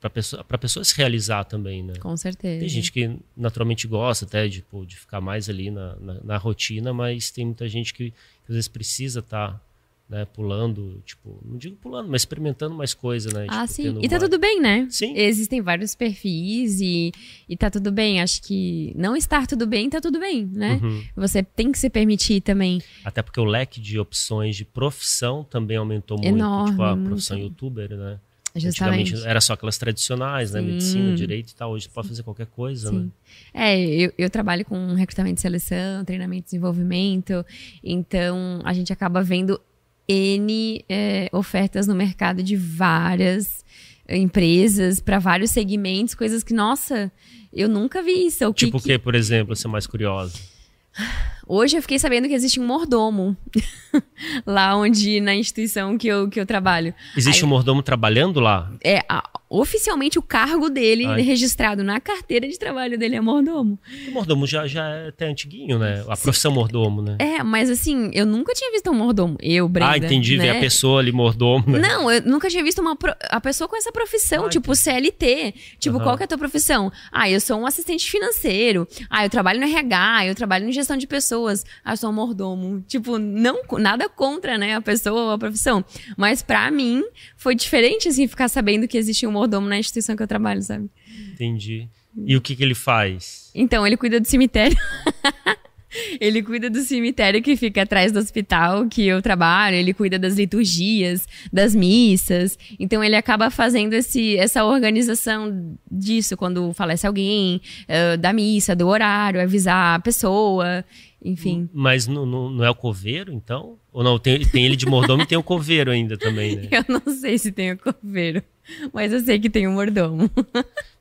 para pessoa, pra pessoa se realizar também, né? Com certeza. Tem gente que naturalmente gosta até de, pô, de ficar mais ali na, na, na rotina, mas tem muita gente que, às vezes precisa estar né, pulando, tipo, não digo pulando, mas experimentando mais coisa, né? Ah, tipo, sim. E tá uma- tudo bem, né? Sim. Existem vários perfis e, e tá tudo bem. Acho que não estar tudo bem, tá tudo bem, né? Uhum. Você tem que se permitir também. Até porque o leque de opções de profissão também aumentou muito. Enorme, tipo, a muito. profissão youtuber, né? Justamente. Antigamente era só aquelas tradicionais, né? Sim. Medicina, direito e tal. Hoje pode fazer qualquer coisa, né? Sim. É, eu, eu trabalho com recrutamento e seleção, treinamento e desenvolvimento, então a gente acaba vendo N é, ofertas no mercado de várias empresas, para vários segmentos, coisas que, nossa, eu nunca vi isso. O Tipo o que- que, por exemplo, ser mais curiosa? Hoje eu fiquei sabendo que existe um mordomo lá onde, na instituição que eu, que eu trabalho. Existe Aí- um mordomo trabalhando lá? É, a- oficialmente o cargo dele, Ai. registrado na carteira de trabalho dele, é mordomo. O mordomo já, já é até antiguinho, né? A profissão mordomo, né? É, mas assim, eu nunca tinha visto um mordomo. Eu, Brenda. ah, entendi. Ver né? a pessoa ali mordomo, né? Não, eu nunca tinha visto uma pro- a pessoa com essa profissão, Ah, tipo CLT. Tipo, Aham. qual que é a tua profissão? Ah, eu sou um assistente financeiro. Ah, eu trabalho no RH, eu trabalho em gestão de pessoas. Ah, eu sou um mordomo. Tipo, não, nada contra, né, a pessoa ou a profissão. Mas pra mim, foi diferente, assim, ficar sabendo que existia um mordomo na instituição que eu trabalho, sabe? Entendi. E o que, que ele faz? Então, ele cuida do cemitério. ele cuida do cemitério que fica atrás do hospital que eu trabalho, ele cuida das liturgias, das missas. Então, ele acaba fazendo esse, essa organização disso, quando falece alguém, eh, da missa, do horário, avisar a pessoa, enfim. Mas não, não, não é o coveiro, então? Ou não? Tem, tem ele de mordomo e tem o coveiro ainda também, né? Eu não sei se tem o coveiro, mas eu sei que tem um mordomo.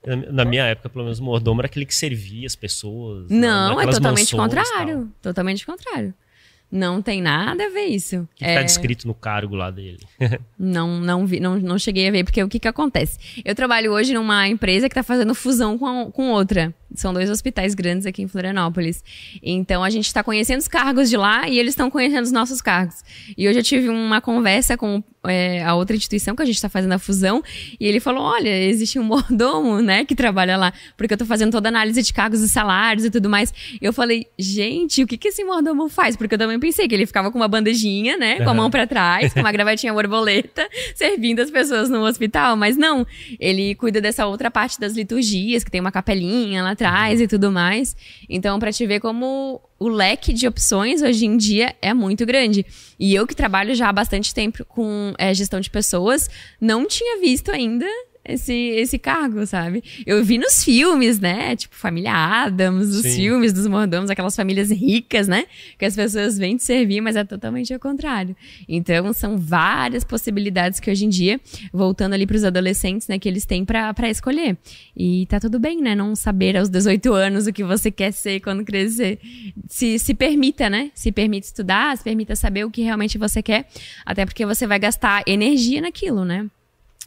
Na, na minha época, pelo menos, o mordomo era aquele que servia as pessoas. né? Não, é Naquelas totalmente mansões contrário. Totalmente contrário. Não tem nada a ver isso. O que, está é... descrito no cargo lá dele? não, não, vi, não, não cheguei a ver, porque o que, que acontece? Eu trabalho hoje numa empresa que está fazendo fusão com, com outra. São dois hospitais grandes aqui em Florianópolis. Então a gente está conhecendo os cargos de lá e eles estão conhecendo os nossos cargos. E hoje eu tive uma conversa com é, a outra instituição que a gente está fazendo a fusão e ele falou: olha, existe um mordomo, né, que trabalha lá, porque eu estou fazendo toda a análise de cargos e salários e tudo mais. Eu falei, gente, o que, que esse mordomo faz? Porque eu também pensei que ele ficava com uma bandejinha, né, com a mão para trás, com uma gravatinha borboleta, servindo as pessoas no hospital. Mas não, ele cuida dessa outra parte das liturgias, que tem uma capelinha lá atrás e tudo mais. Então, para te ver como o leque de opções hoje em dia é muito grande. E eu que trabalho já há bastante tempo com é, gestão de pessoas, não tinha visto ainda esse, esse cargo, sabe? Eu vi nos filmes, né? Tipo, Família Adams, os filmes dos mordomos, aquelas famílias ricas, né? Que as pessoas vêm te servir, mas é totalmente ao contrário. Então, são várias possibilidades que hoje em dia, voltando ali para os adolescentes, né? Que eles têm para escolher. E tá tudo bem, né? Não saber aos 18 anos o que você quer ser quando crescer. Se, se permita, né? Se permita estudar, se permita saber o que realmente você quer. Até porque você vai gastar energia naquilo, né?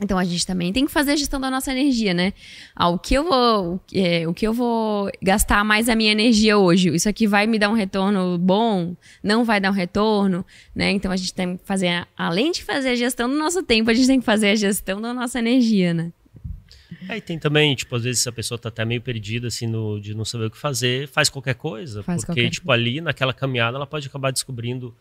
Então a gente também tem que fazer a gestão da nossa energia, né? Ah, o que eu vou, é, o que eu vou gastar mais a minha energia hoje? Isso aqui vai me dar um retorno bom? Não vai dar um retorno, né? Então a gente tem que fazer, além de fazer a gestão do nosso tempo, a gente tem que fazer a gestão da nossa energia, né? É, e tem também, tipo, às vezes a pessoa tá até meio perdida, assim, no, de não saber o que fazer, faz qualquer coisa. Faz porque, qualquer tipo, coisa. ali naquela caminhada ela pode acabar descobrindo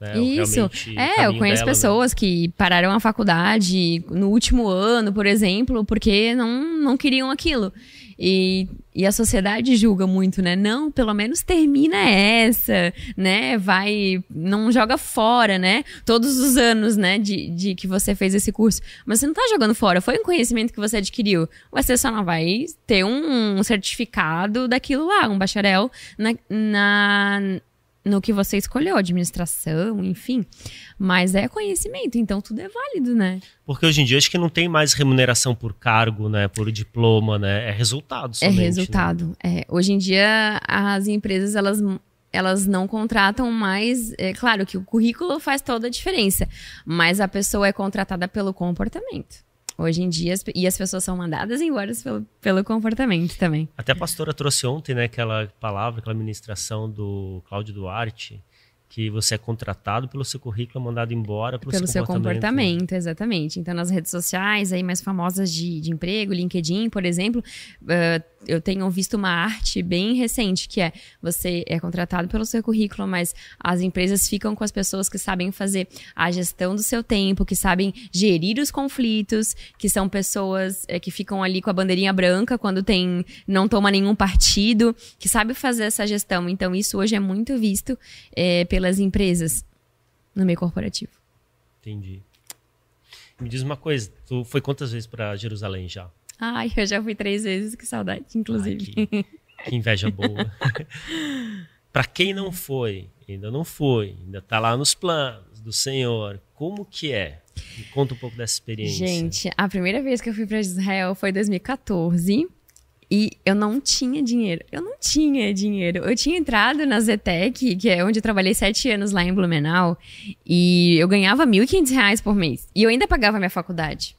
né? Isso. É, eu conheço dela, né? pessoas né? que pararam a faculdade no último ano, por exemplo, porque não, não queriam aquilo. E, e a sociedade julga muito, né? Não, pelo menos termina essa, né? Vai, não joga fora, né? Todos os anos, né, de, de que você fez esse curso. Mas você não tá jogando fora, foi um conhecimento que você adquiriu. Você só não vai ter um, um certificado daquilo lá, um bacharel na, na no que você escolheu, administração, enfim. Mas é conhecimento, então tudo é válido, né? Porque hoje em dia acho que não tem mais remuneração por cargo, né? Por diploma, né? É resultado é somente. É resultado. Né? É. Hoje em dia as empresas elas elas não contratam mais. É claro que o currículo faz toda a diferença, mas a pessoa é contratada pelo comportamento. Hoje em dia, e as pessoas são mandadas embora pelo, pelo comportamento também. Até a pastora trouxe ontem, né, aquela palavra, aquela ministração do Cláudio Duarte, que você é contratado pelo seu currículo, mandado embora pelo, pelo seu, seu comportamento. comportamento. exatamente. Então, nas redes sociais aí mais famosas de, de emprego, LinkedIn, por exemplo, uh, eu tenho visto uma arte bem recente, que é você é contratado pelo seu currículo, mas as empresas ficam com as pessoas que sabem fazer a gestão do seu tempo, que sabem gerir os conflitos, que são pessoas é, que ficam ali com a bandeirinha branca quando tem não toma nenhum partido, que sabe fazer essa gestão. Então, isso hoje é muito visto é, pelas empresas no meio corporativo. Entendi. Me diz uma coisa, tu foi quantas vezes para Jerusalém já? Ai, eu já fui três vezes, que saudade, inclusive. Ai, que, que, inveja boa. para quem não foi, ainda não foi, ainda está lá nos planos do Senhor, como que é? Me conta um pouco dessa experiência. Gente, a primeira vez que eu fui para Israel foi em 2014. E eu não tinha dinheiro. Eu não tinha dinheiro. Eu tinha entrado na Zetec, que é onde eu trabalhei sete anos lá em Blumenau, e eu ganhava R$ 1.500 por mês. E eu ainda pagava minha faculdade.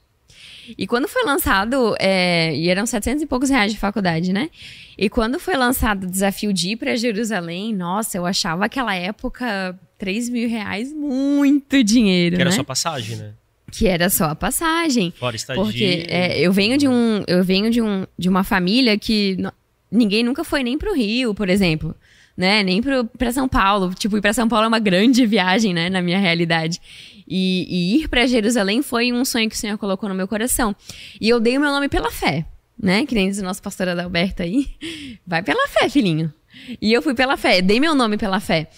E quando foi lançado, é, e eram 700 e poucos reais de faculdade, né? E quando foi lançado o desafio de ir para Jerusalém, nossa, eu achava aquela época 3 mil reais muito dinheiro. Que era né? só passagem, né? que era só a passagem. Fora estadia. Porque é, eu venho de um, eu venho de um, de uma família que ninguém nunca foi nem pro Rio, por exemplo, né? Nem pro, pra São Paulo. Tipo, ir pra São Paulo é uma grande viagem, né? Na minha realidade. E, e ir para Jerusalém foi um sonho que o Senhor colocou no meu coração. E eu dei o meu nome pela fé, né? Que nem diz o nosso pastor Adalberto aí. Vai pela fé, filhinho. E eu fui pela fé, dei meu nome pela fé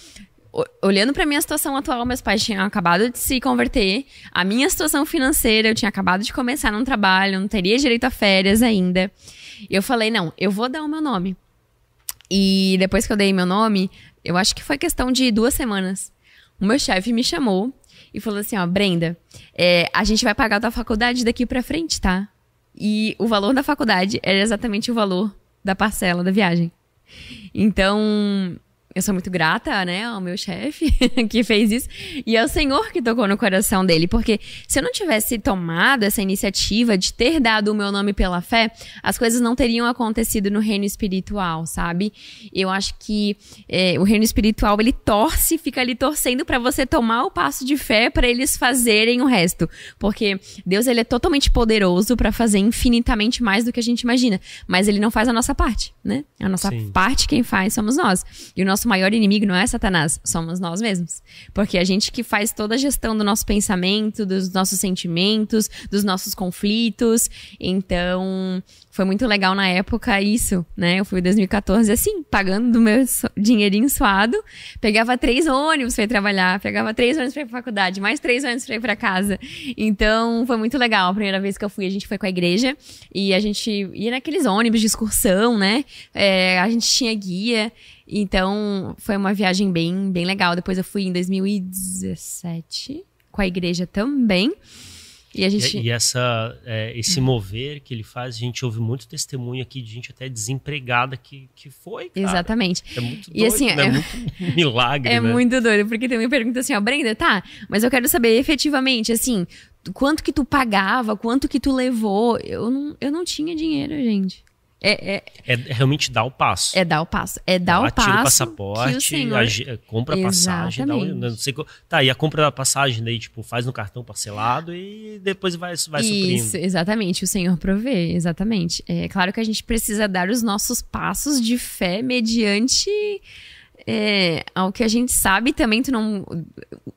olhando para minha situação atual, meus pais tinham acabado de se converter, a minha situação financeira, eu tinha acabado de começar num trabalho, não teria direito a férias ainda. Eu falei, não, eu vou dar o meu nome. E depois que eu dei meu nome, eu acho que foi questão de duas semanas. O meu chefe me chamou e falou assim, ó, Brenda, é, a gente vai pagar a tua faculdade daqui para frente, tá? E o valor da faculdade era exatamente o valor da parcela da viagem. Então, eu sou muito grata, né, ao meu chefe que fez isso e ao Senhor que tocou no coração dele, porque se eu não tivesse tomado essa iniciativa de ter dado o meu nome pela fé, as coisas não teriam acontecido no reino espiritual, sabe? Eu acho que é, o reino espiritual ele torce, fica ali torcendo para você tomar o passo de fé para eles fazerem o resto, porque Deus ele é totalmente poderoso para fazer infinitamente mais do que a gente imagina, mas ele não faz a nossa parte, né? A nossa Sim. parte quem faz somos nós e o nosso nosso maior inimigo não é Satanás, somos nós mesmos. Porque a gente que faz toda a gestão do nosso pensamento, dos nossos sentimentos, dos nossos conflitos. Então, foi muito legal na época isso, né? Eu fui em 2014 assim, pagando do meu dinheirinho suado, pegava três ônibus para ir trabalhar, pegava três ônibus para ir pra faculdade, mais três ônibus para ir para casa. Então, foi muito legal. A primeira vez que eu fui, a gente foi com a igreja e a gente ia naqueles ônibus de excursão, né? É, a gente tinha guia. Então, foi uma viagem bem, bem legal. Depois eu fui em 2017 com a igreja também. E, a gente... e, e essa, é, esse mover que ele faz, a gente ouve muito testemunho aqui de gente até desempregada que, que foi. Cara. Exatamente. É muito doido, e assim, né? é, muito milagre. É né? muito doido, porque tem uma pergunta assim, ó, Brenda, tá, mas eu quero saber efetivamente, assim, quanto que tu pagava, quanto que tu levou. Eu não, eu não tinha dinheiro, gente. É, é, é, realmente dar o passo. É dar o passo. É dar o passo. Tira o passaporte, senhor... a, compra a passagem. Dá um, não sei, tá, e a compra da passagem daí, tipo, faz no cartão parcelado e depois vai, vai suprindo. Isso, exatamente. O Senhor provê, exatamente. É claro que a gente precisa dar os nossos passos de fé mediante é, ao que a gente sabe também, tu não.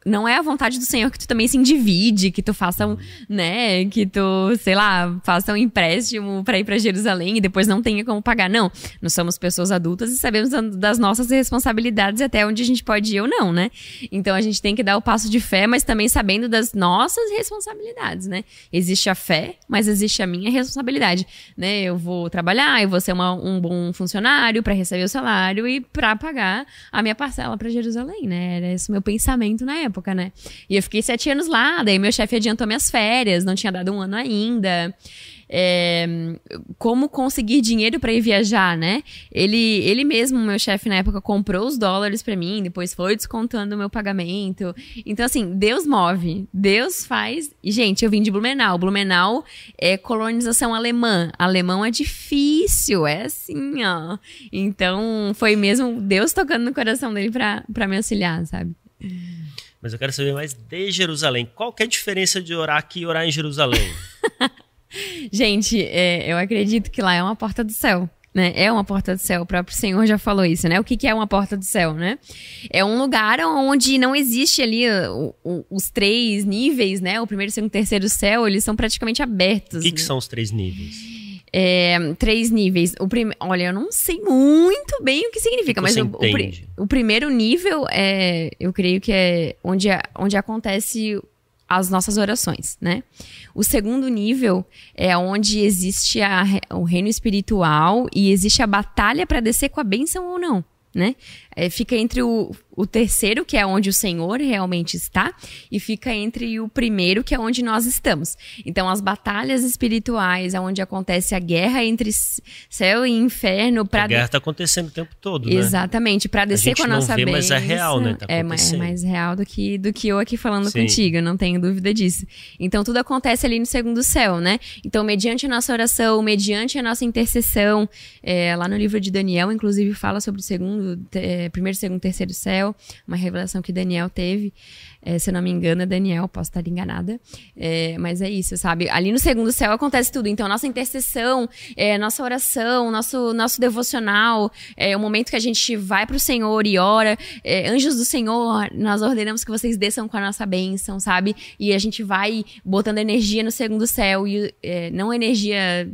Não é a vontade do Senhor que tu também se endivide, que tu faça um, né, que tu, sei lá, faça um empréstimo para ir para Jerusalém e depois não tenha como pagar. Não. Nós somos pessoas adultas e sabemos das nossas responsabilidades até onde a gente pode ir ou não, né? Então a gente tem que dar o passo de fé, mas também sabendo das nossas responsabilidades, né? Existe a fé, mas existe a minha responsabilidade, né? Eu vou trabalhar, eu vou ser uma, um bom funcionário para receber o salário e para pagar a minha parcela para Jerusalém, né? Era esse meu pensamento na época, né? E eu fiquei sete anos lá, daí meu chefe adiantou minhas férias, não tinha dado um ano ainda é, como conseguir dinheiro para ir viajar, né? Ele, ele mesmo, meu chefe na época, comprou os dólares para mim, depois foi descontando o meu pagamento. Então, assim, Deus move, Deus faz. E, gente, eu vim de Blumenau. Blumenau é colonização alemã. Alemão é difícil, é assim, ó. Então, foi mesmo Deus tocando no coração dele para me auxiliar, sabe? Mas eu quero saber mais de Jerusalém. Qual que é a diferença de orar aqui e orar em Jerusalém? Gente, é, eu acredito que lá é uma porta do céu. Né? É uma porta do céu, o próprio Senhor já falou isso, né? O que, que é uma porta do céu, né? É um lugar onde não existe ali uh, o, o, os três níveis, né? O primeiro, segundo, terceiro céu, eles são praticamente abertos. O que, né? que são os três níveis? É, três níveis. O prim... Olha, eu não sei muito bem o que significa, que mas o, o, o, primeiro nível é, eu creio que é onde, onde acontece as nossas orações, né? O segundo nível é onde existe a, o reino espiritual e existe a batalha para descer com a bênção ou não, né? É, fica entre o, o terceiro, que é onde o Senhor realmente está, e fica entre o primeiro, que é onde nós estamos. Então, as batalhas espirituais, onde acontece a guerra entre céu e inferno. Pra a guerra está acontecendo o tempo todo, né? Exatamente, para descer com a nossa bênção. mas é real, né? Tá é, mais, é mais real do que, do que eu aqui falando Sim. contigo, não tenho dúvida disso. Então, tudo acontece ali no segundo céu, né? Então, mediante a nossa oração, mediante a nossa intercessão, é, lá no livro de Daniel, inclusive, fala sobre o segundo, é, primeiro, segundo, terceiro céu uma revelação que Daniel teve. É, se eu não me engano, é Daniel, posso estar enganada. É, mas é isso, sabe? Ali no segundo céu acontece tudo. Então, nossa intercessão, é, nossa oração, nosso, nosso devocional, é o momento que a gente vai para o Senhor e ora. É, anjos do Senhor, nós ordenamos que vocês desçam com a nossa bênção, sabe? E a gente vai botando energia no segundo céu, e é, não energia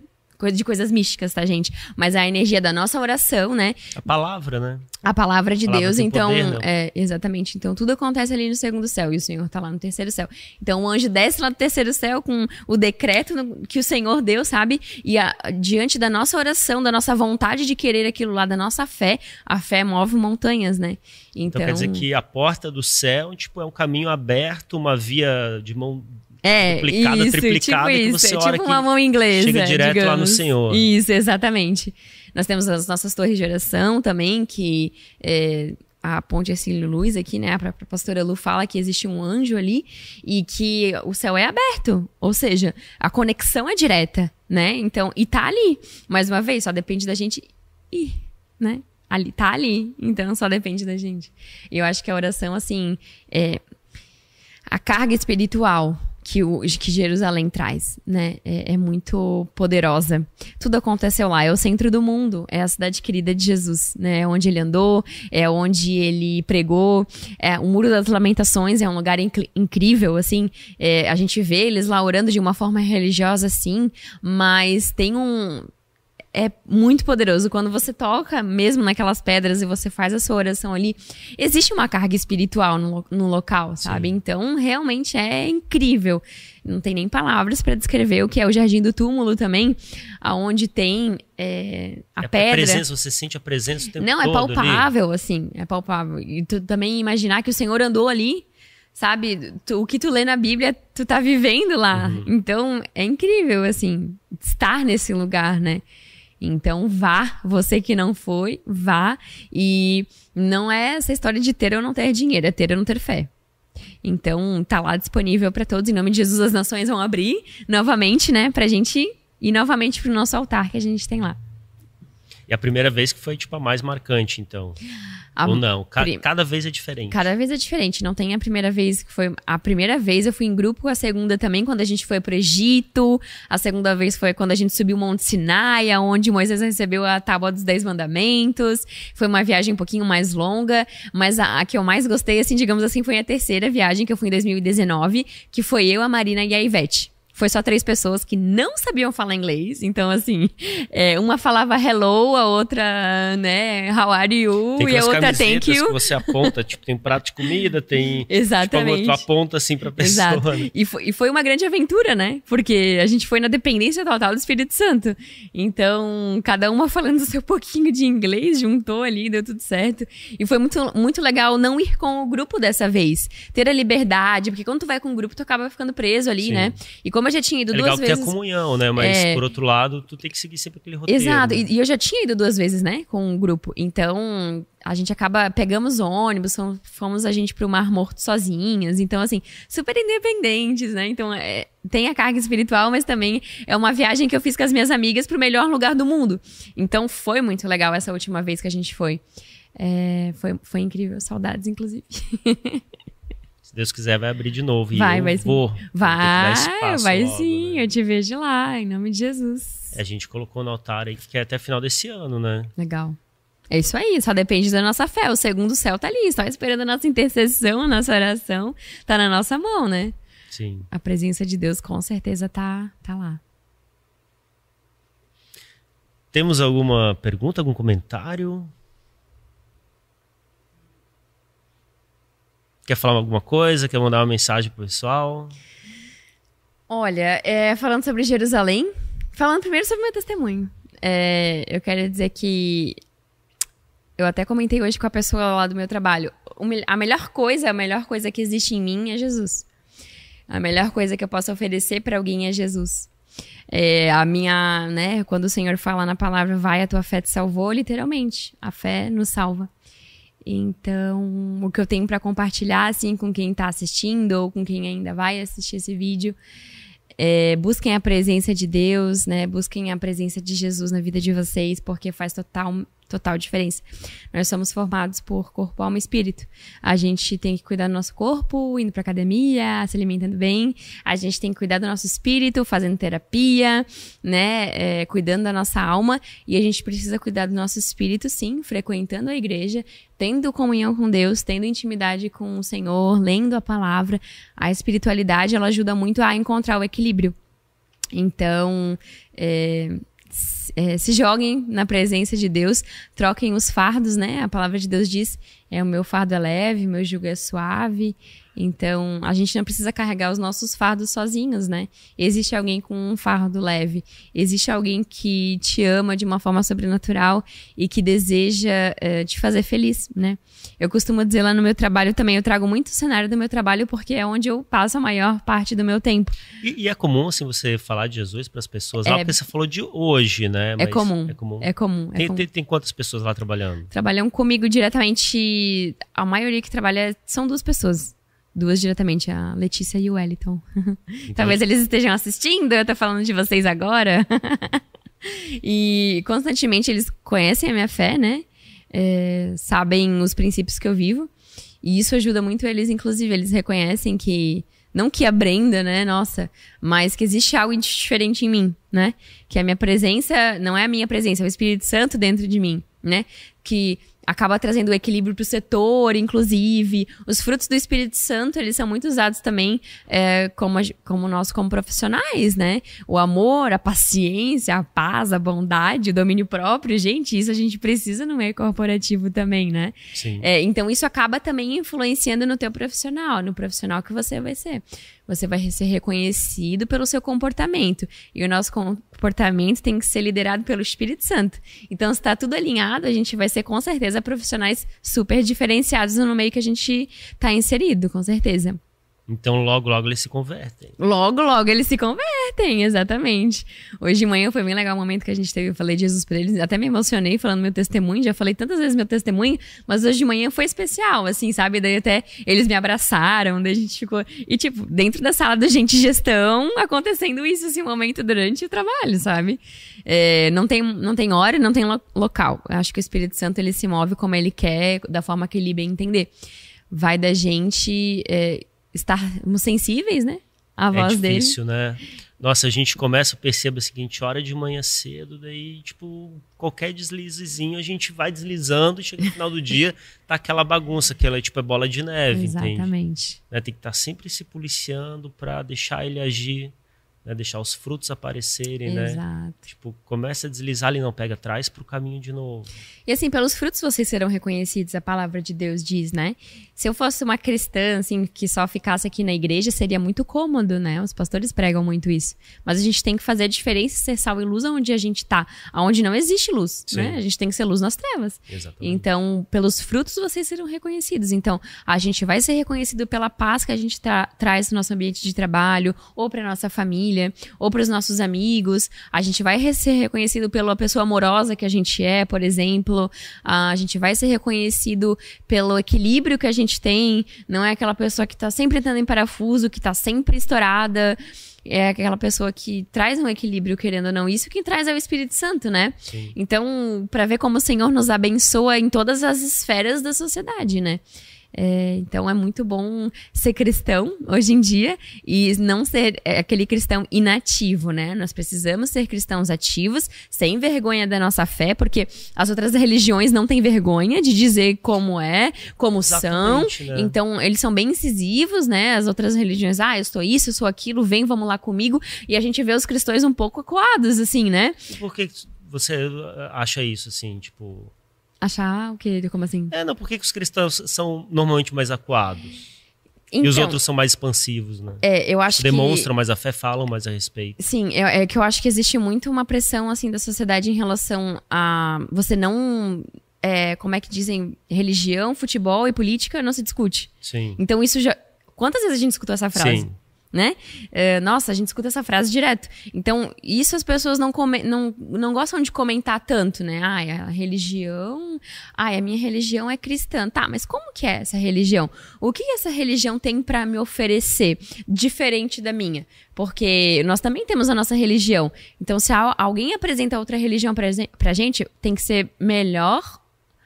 de coisas místicas, tá, gente? Mas a energia da nossa oração, né? A palavra, né? A palavra de palavra Deus, então, poder, é, exatamente. Então, tudo acontece ali no segundo céu e o Senhor tá lá no terceiro céu. Então, o anjo desce lá do terceiro céu com o decreto que o Senhor deu, sabe? E a, diante da nossa oração, da nossa vontade de querer aquilo lá, da nossa fé, a fé move montanhas, né? Então, então quer dizer que a porta do céu, tipo, é um caminho aberto, uma via de mão é, duplicada, isso, triplicada, tipo que você é tipo uma mão inglesa, chega direto digamos. lá no Senhor. Isso, exatamente. Nós temos as nossas torres de oração também, que é, a Ponte Ercílio Luz aqui, né? A própria pastora Lu fala que existe um anjo ali e que o céu é aberto. Ou seja, a conexão é direta, né? Então, e tá ali. Mais uma vez, só depende da gente ir, né? Ali, tá ali. Então, só depende da gente. Eu acho que a oração, assim, é a carga espiritual que, o, que Jerusalém traz, né? É, é, muito poderosa. Tudo aconteceu lá, é o centro do mundo, é a cidade querida de Jesus, né? É onde ele andou, é onde ele pregou. É, o Muro das Lamentações é um lugar inc incrível, assim. É, a gente vê eles lá orando de uma forma religiosa, sim, mas tem um é muito poderoso. Quando você toca mesmo naquelas pedras e você faz a sua oração ali, existe uma carga espiritual no, no local, sabe? Sim. Então, realmente é incrível. Não tem nem palavras para descrever o que é o Jardim do Túmulo também, aonde tem é, a é pedra. A presença, você sente a presença o tempo Não, é palpável, ali. assim, é palpável. E tu também imaginar que o Senhor andou ali sabe? Tu, o que tu lê na Bíblia, tu tá vivendo lá. Uhum. Então, é incrível, assim, estar nesse lugar, né? Então vá, você que não foi, vá. E não é essa história de ter ou não ter dinheiro, é ter ou não ter fé. Então tá lá disponível para todos. Em nome de Jesus, as nações vão abrir novamente, né? Pra gente ir novamente pro nosso altar que a gente tem lá. E a primeira vez que foi, tipo, a mais marcante, então. A Ou não? Ca cada vez é diferente. Cada vez é diferente. Não tem a primeira vez que foi. A primeira vez eu fui em grupo, a segunda também, quando a gente foi pro Egito. A segunda vez foi quando a gente subiu o Monte Sinai, onde Moisés recebeu a tábua dos Dez Mandamentos. Foi uma viagem um pouquinho mais longa, mas a, a que eu mais gostei, assim, digamos assim, foi a terceira viagem que eu fui em 2019, que foi eu, a Marina e a Ivete foi só três pessoas que não sabiam falar inglês. Então, assim, é, uma falava hello, a outra, né, how are you? E a outra thank you. que você aponta, tipo, tem prato de comida, tem. Exatamente. Tipo, tu aponta assim pra pessoa. Exato. Né? E, foi, e foi uma grande aventura, né? Porque a gente foi na dependência total do Espírito Santo. Então, cada uma falando o seu pouquinho de inglês, juntou ali, deu tudo certo. E foi muito, muito legal não ir com o grupo dessa vez. Ter a liberdade, porque quando tu vai com o grupo, tu acaba ficando preso ali, Sim. né? E como eu já tinha ido é duas vezes. É legal que comunhão, né? Mas é... por outro lado, tu tem que seguir sempre aquele roteiro. Exato. Né? E, e eu já tinha ido duas vezes, né? Com o um grupo. Então, a gente acaba pegamos ônibus, fomos a gente pro Mar Morto sozinhas, então assim, super independentes, né? Então, é, tem a carga espiritual, mas também é uma viagem que eu fiz com as minhas amigas pro melhor lugar do mundo. Então, foi muito legal essa última vez que a gente foi. É, foi, foi incrível, saudades inclusive. Se Deus quiser, vai abrir de novo. Vai, e vai vou. Sim. Vai, vai logo, sim. Né? Eu te vejo lá, em nome de Jesus. A gente colocou no altar aí que é até final desse ano, né? Legal. É isso aí, só depende da nossa fé. O segundo céu tá ali, só esperando a nossa intercessão, a nossa oração. Tá na nossa mão, né? Sim. A presença de Deus com certeza tá, tá lá. Temos alguma pergunta, algum comentário? Quer falar alguma coisa? Quer mandar uma mensagem pro pessoal? Olha, é, falando sobre Jerusalém, falando primeiro sobre meu testemunho. É, eu quero dizer que eu até comentei hoje com a pessoa lá do meu trabalho. A melhor coisa, a melhor coisa que existe em mim é Jesus. A melhor coisa que eu posso oferecer para alguém é Jesus. É, a minha, né, quando o Senhor fala na palavra, vai, a tua fé te salvou, literalmente. A fé nos salva. Então, o que eu tenho para compartilhar assim com quem está assistindo ou com quem ainda vai assistir esse vídeo, é, busquem a presença de Deus, né? Busquem a presença de Jesus na vida de vocês, porque faz total total diferença. Nós somos formados por corpo, alma e espírito. A gente tem que cuidar do nosso corpo, indo pra academia, se alimentando bem. A gente tem que cuidar do nosso espírito, fazendo terapia, né? É, cuidando da nossa alma. E a gente precisa cuidar do nosso espírito, sim, frequentando a igreja, tendo comunhão com Deus, tendo intimidade com o Senhor, lendo a palavra. A espiritualidade, ela ajuda muito a encontrar o equilíbrio. Então, é, é, se joguem na presença de Deus, troquem os fardos, né? A palavra de Deus diz: é o meu fardo é leve, meu jugo é suave. Então, a gente não precisa carregar os nossos fardos sozinhos, né? Existe alguém com um fardo leve, existe alguém que te ama de uma forma sobrenatural e que deseja uh, te fazer feliz, né? Eu costumo dizer lá no meu trabalho também, eu trago muito o cenário do meu trabalho porque é onde eu passo a maior parte do meu tempo. E, e é comum, assim, você falar de Jesus para as pessoas lá, é, porque você falou de hoje, né? É Mas é comum. É comum. É comum. É tem, comum. Tem, tem, quantas pessoas lá trabalhando? Trabalham comigo diretamente. A maioria que trabalha são duas pessoas. Duas diretamente, a Letícia e o Wellington. Então... Talvez eles estejam assistindo, eu tô falando de vocês agora. e constantemente eles conhecem a minha fé, né? É, sabem os princípios que eu vivo. E isso ajuda muito eles, inclusive, eles reconhecem que. Não que a Brenda, né? Nossa, mas que existe algo diferente em mim, né? Que a minha presença não é a minha presença, é o Espírito Santo dentro de mim, né? Que acaba trazendo o equilíbrio para o setor, inclusive. Os frutos do Espírito Santo, eles são muito usados também é, como, como nós, como profissionais, né? O amor, a paciência, a paz, a bondade, o domínio próprio. Gente, isso a gente precisa no meio corporativo também, né? Sim. É, então, isso acaba também influenciando no teu profissional, no profissional que você vai ser você vai ser reconhecido pelo seu comportamento. E o nosso comportamento tem que ser liderado pelo Espírito Santo. Então, se está tudo alinhado, a gente vai ser com certeza profissionais super diferenciados no meio que a gente está inserido, com certeza. Então, logo, logo eles se convertem. Logo, logo eles se convertem, exatamente. Hoje de manhã foi bem legal o momento que a gente teve. Eu falei de Jesus para eles, até me emocionei falando meu testemunho. Já falei tantas vezes meu testemunho, mas hoje de manhã foi especial, assim, sabe? Daí até eles me abraçaram, daí a gente ficou. E, tipo, dentro da sala da gente gestão, acontecendo isso, esse momento durante o trabalho, sabe? É, não, tem, não tem hora, não tem lo local. Acho que o Espírito Santo ele se move como ele quer, da forma que ele bem entender. Vai da gente. É, estarmos sensíveis, né? A é voz dele. É difícil, né? Nossa, a gente começa, perceba a seguinte, hora de manhã cedo, daí, tipo, qualquer deslizezinho a gente vai deslizando e chega no final do dia, tá aquela bagunça, aquela, tipo, é bola de neve, Exatamente. Entende? Né? Tem que estar tá sempre se policiando para deixar ele agir né? Deixar os frutos aparecerem, né? Exato. né? Tipo, começa a deslizar ali, não pega atrás pro caminho de novo. E assim, pelos frutos vocês serão reconhecidos, a palavra de Deus diz, né? Se eu fosse uma cristã, assim, que só ficasse aqui na igreja, seria muito cômodo, né? Os pastores pregam muito isso. Mas a gente tem que fazer a diferença ser sal e luz onde a gente tá. Onde não existe luz, Sim. né? A gente tem que ser luz nas trevas. Exatamente. Então, pelos frutos vocês serão reconhecidos. Então, a gente vai ser reconhecido pela paz que a gente tra traz no nosso ambiente de trabalho, ou para nossa família, família ou para os nossos amigos. A gente vai ser reconhecido pela pessoa amorosa que a gente é, por exemplo. A gente vai ser reconhecido pelo equilíbrio que a gente tem. Não é aquela pessoa que está sempre entrando em parafuso, que está sempre estourada é aquela pessoa que traz um equilíbrio, querendo ou não. Isso que traz é o Espírito Santo, né? Sim. Então, para ver como o Senhor nos abençoa em todas as esferas da sociedade, né? É, então é muito bom ser cristão hoje em dia e não ser é, aquele cristão inativo, né? Nós precisamos ser cristãos ativos, sem vergonha da nossa fé, porque as outras religiões não têm vergonha de dizer como é, como Exatamente, são. Né? Então eles são bem incisivos, né? As outras religiões, ah, eu sou isso, eu sou aquilo, vem, vamos lá comigo. E a gente vê os cristãos um pouco acuados, assim, né? E por que você acha isso, assim, tipo Achar o quê? Como assim? É, não, por que, os cristãos são normalmente mais acuados? Então, e os então, outros são mais expansivos, né? É, eu acho Demonstram que... mais a fé, falam mais a respeito. Sim, é, é, que eu acho que existe muito uma pressão, assim, da sociedade em relação a você não... É, como é que dizem? Religião, futebol e política não se discute. Sim. Então isso já... Quantas vezes a gente escutou essa frase? Sim né? Uh, nossa, a gente escuta essa frase direto. Então, isso as pessoas não, come, não, não gostam de comentar tanto, né? Ai, a religião. Ai, a minha religião é cristã. Tá, mas como que é essa religião? O que essa religião tem para me oferecer diferente da minha? Porque nós também temos a nossa religião. Então, se alguém apresenta outra religião pra gente, tem que ser melhor,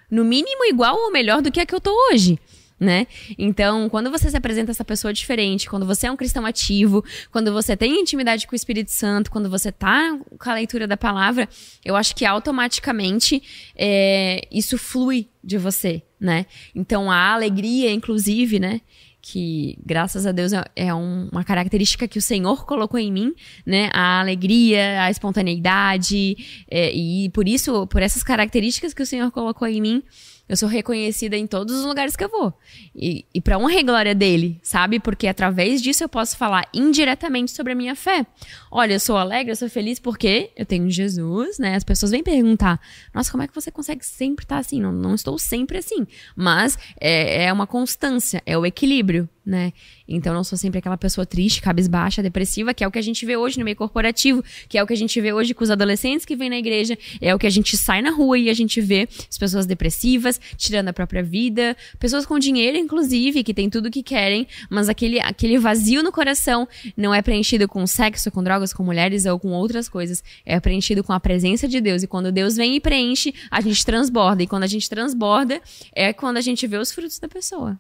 no mínimo igual ou melhor do que a que eu tô hoje né? Então, quando você se apresenta essa pessoa diferente, quando você é um cristão ativo, quando você tem intimidade com o Espírito Santo, quando você tá com a leitura da palavra, eu acho que automaticamente é, isso flui de você, né? Então, a alegria, inclusive, né? que graças a Deus é, é um, uma característica que o Senhor colocou em mim, né? A alegria, a espontaneidade, é, e por isso, por essas características que o Senhor colocou em mim, Eu sou reconhecida em todos os lugares que eu vou. E, e para honra e glória dele, sabe? Porque através disso eu posso falar indiretamente sobre a minha fé. Olha, eu sou alegre, eu sou feliz porque eu tenho Jesus, né? As pessoas vêm perguntar: nossa, como é que você consegue sempre estar assim? Não, não estou sempre assim. Mas é, é uma constância, é o equilíbrio né? Então não sou sempre aquela pessoa triste, cabisbaixa, depressiva, que é o que a gente vê hoje no meio corporativo, que é o que a gente vê hoje com os adolescentes que vêm na igreja, é o que a gente sai na rua e a gente vê as pessoas depressivas, tirando a própria vida, pessoas com dinheiro, inclusive, que tem tudo que querem, mas aquele, aquele vazio no coração não é preenchido com sexo, com drogas, com mulheres ou com outras coisas, é preenchido com a presença de Deus. E quando Deus vem e preenche, a gente transborda. E quando a gente transborda, é quando a gente vê os frutos da pessoa.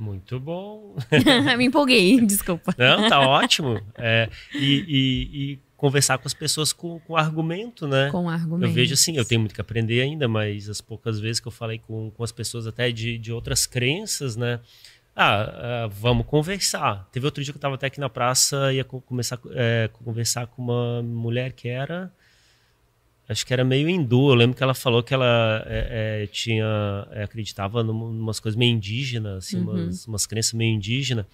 Muito bom. Me empolguei, desculpa. Não, tá ótimo. É, e, e, e, conversar com as pessoas com, com argumento, né? Com argumento. Eu vejo assim, eu tenho muito que aprender ainda, mas as poucas vezes que eu falei com, com as pessoas até de, de outras crenças, né? Ah, ah vamos conversar. Teve outro dia que eu estava até aqui na praça, ia começar a é, conversar com uma mulher que era acho que era meio hindu. Eu lembro que ela falou que ela é, é, tinha é, acreditava em umas coisas meio indígenas, assim, uhum. umas, umas crenças meio indígenas.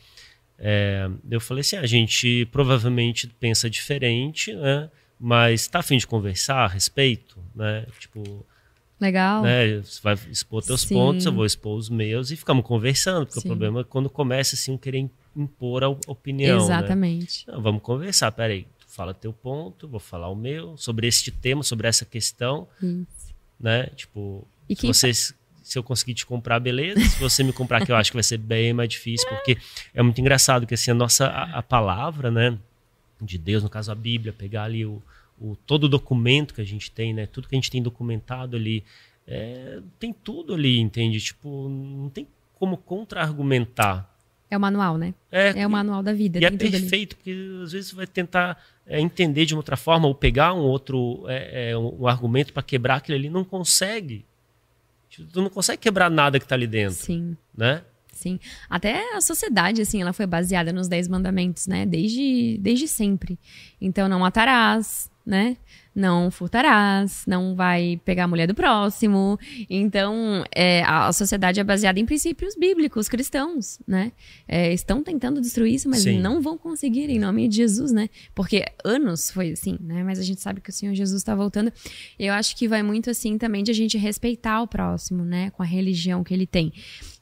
É, eu falei assim, a gente provavelmente pensa diferente, né? Mas está afim de conversar a respeito, né? Tipo, Legal. Né? Você vai expor teus Sim. pontos, eu vou expor os meus e ficamos conversando, porque Sim. o problema é quando começa assim um querer impor a opinião. Né? Exatamente. Né? Não, vamos conversar, peraí fala teu ponto, vou falar o meu, sobre este tema, sobre essa questão, Isso. né? Tipo, e se vocês se eu conseguir te comprar, beleza. Se você me comprar, que eu acho que vai ser bem mais difícil, porque é muito engraçado que assim, a nossa a, a palavra, né, de Deus, no caso a Bíblia, pegar ali o, o todo o documento que a gente tem, né, tudo que a gente tem documentado ali, é, tem tudo ali, entende? Tipo, não tem como contra-argumentar. É o manual, né? É, é o manual da vida. E é perfeito, porque às vezes você vai tentar é, entender de uma outra forma ou pegar um outro é, é, um, um, argumento para quebrar aquilo ali, não consegue. Tu não consegue quebrar nada que está ali dentro. Sim. Né? Sim. Até a sociedade, assim, ela foi baseada nos Dez Mandamentos, né? Desde, desde sempre. Então, não matarás, né? Não furtarás, não vai pegar a mulher do próximo. Então, é, a, a, sociedade é baseada em princípios bíblicos, cristãos, né? É, estão tentando destruir isso, mas Sim. não vão conseguir em nome de Jesus, né? Porque anos foi assim, né? Mas a gente sabe que o Senhor Jesus está voltando. Eu acho que vai muito assim também de a gente respeitar o próximo, né? Com a religião que ele tem.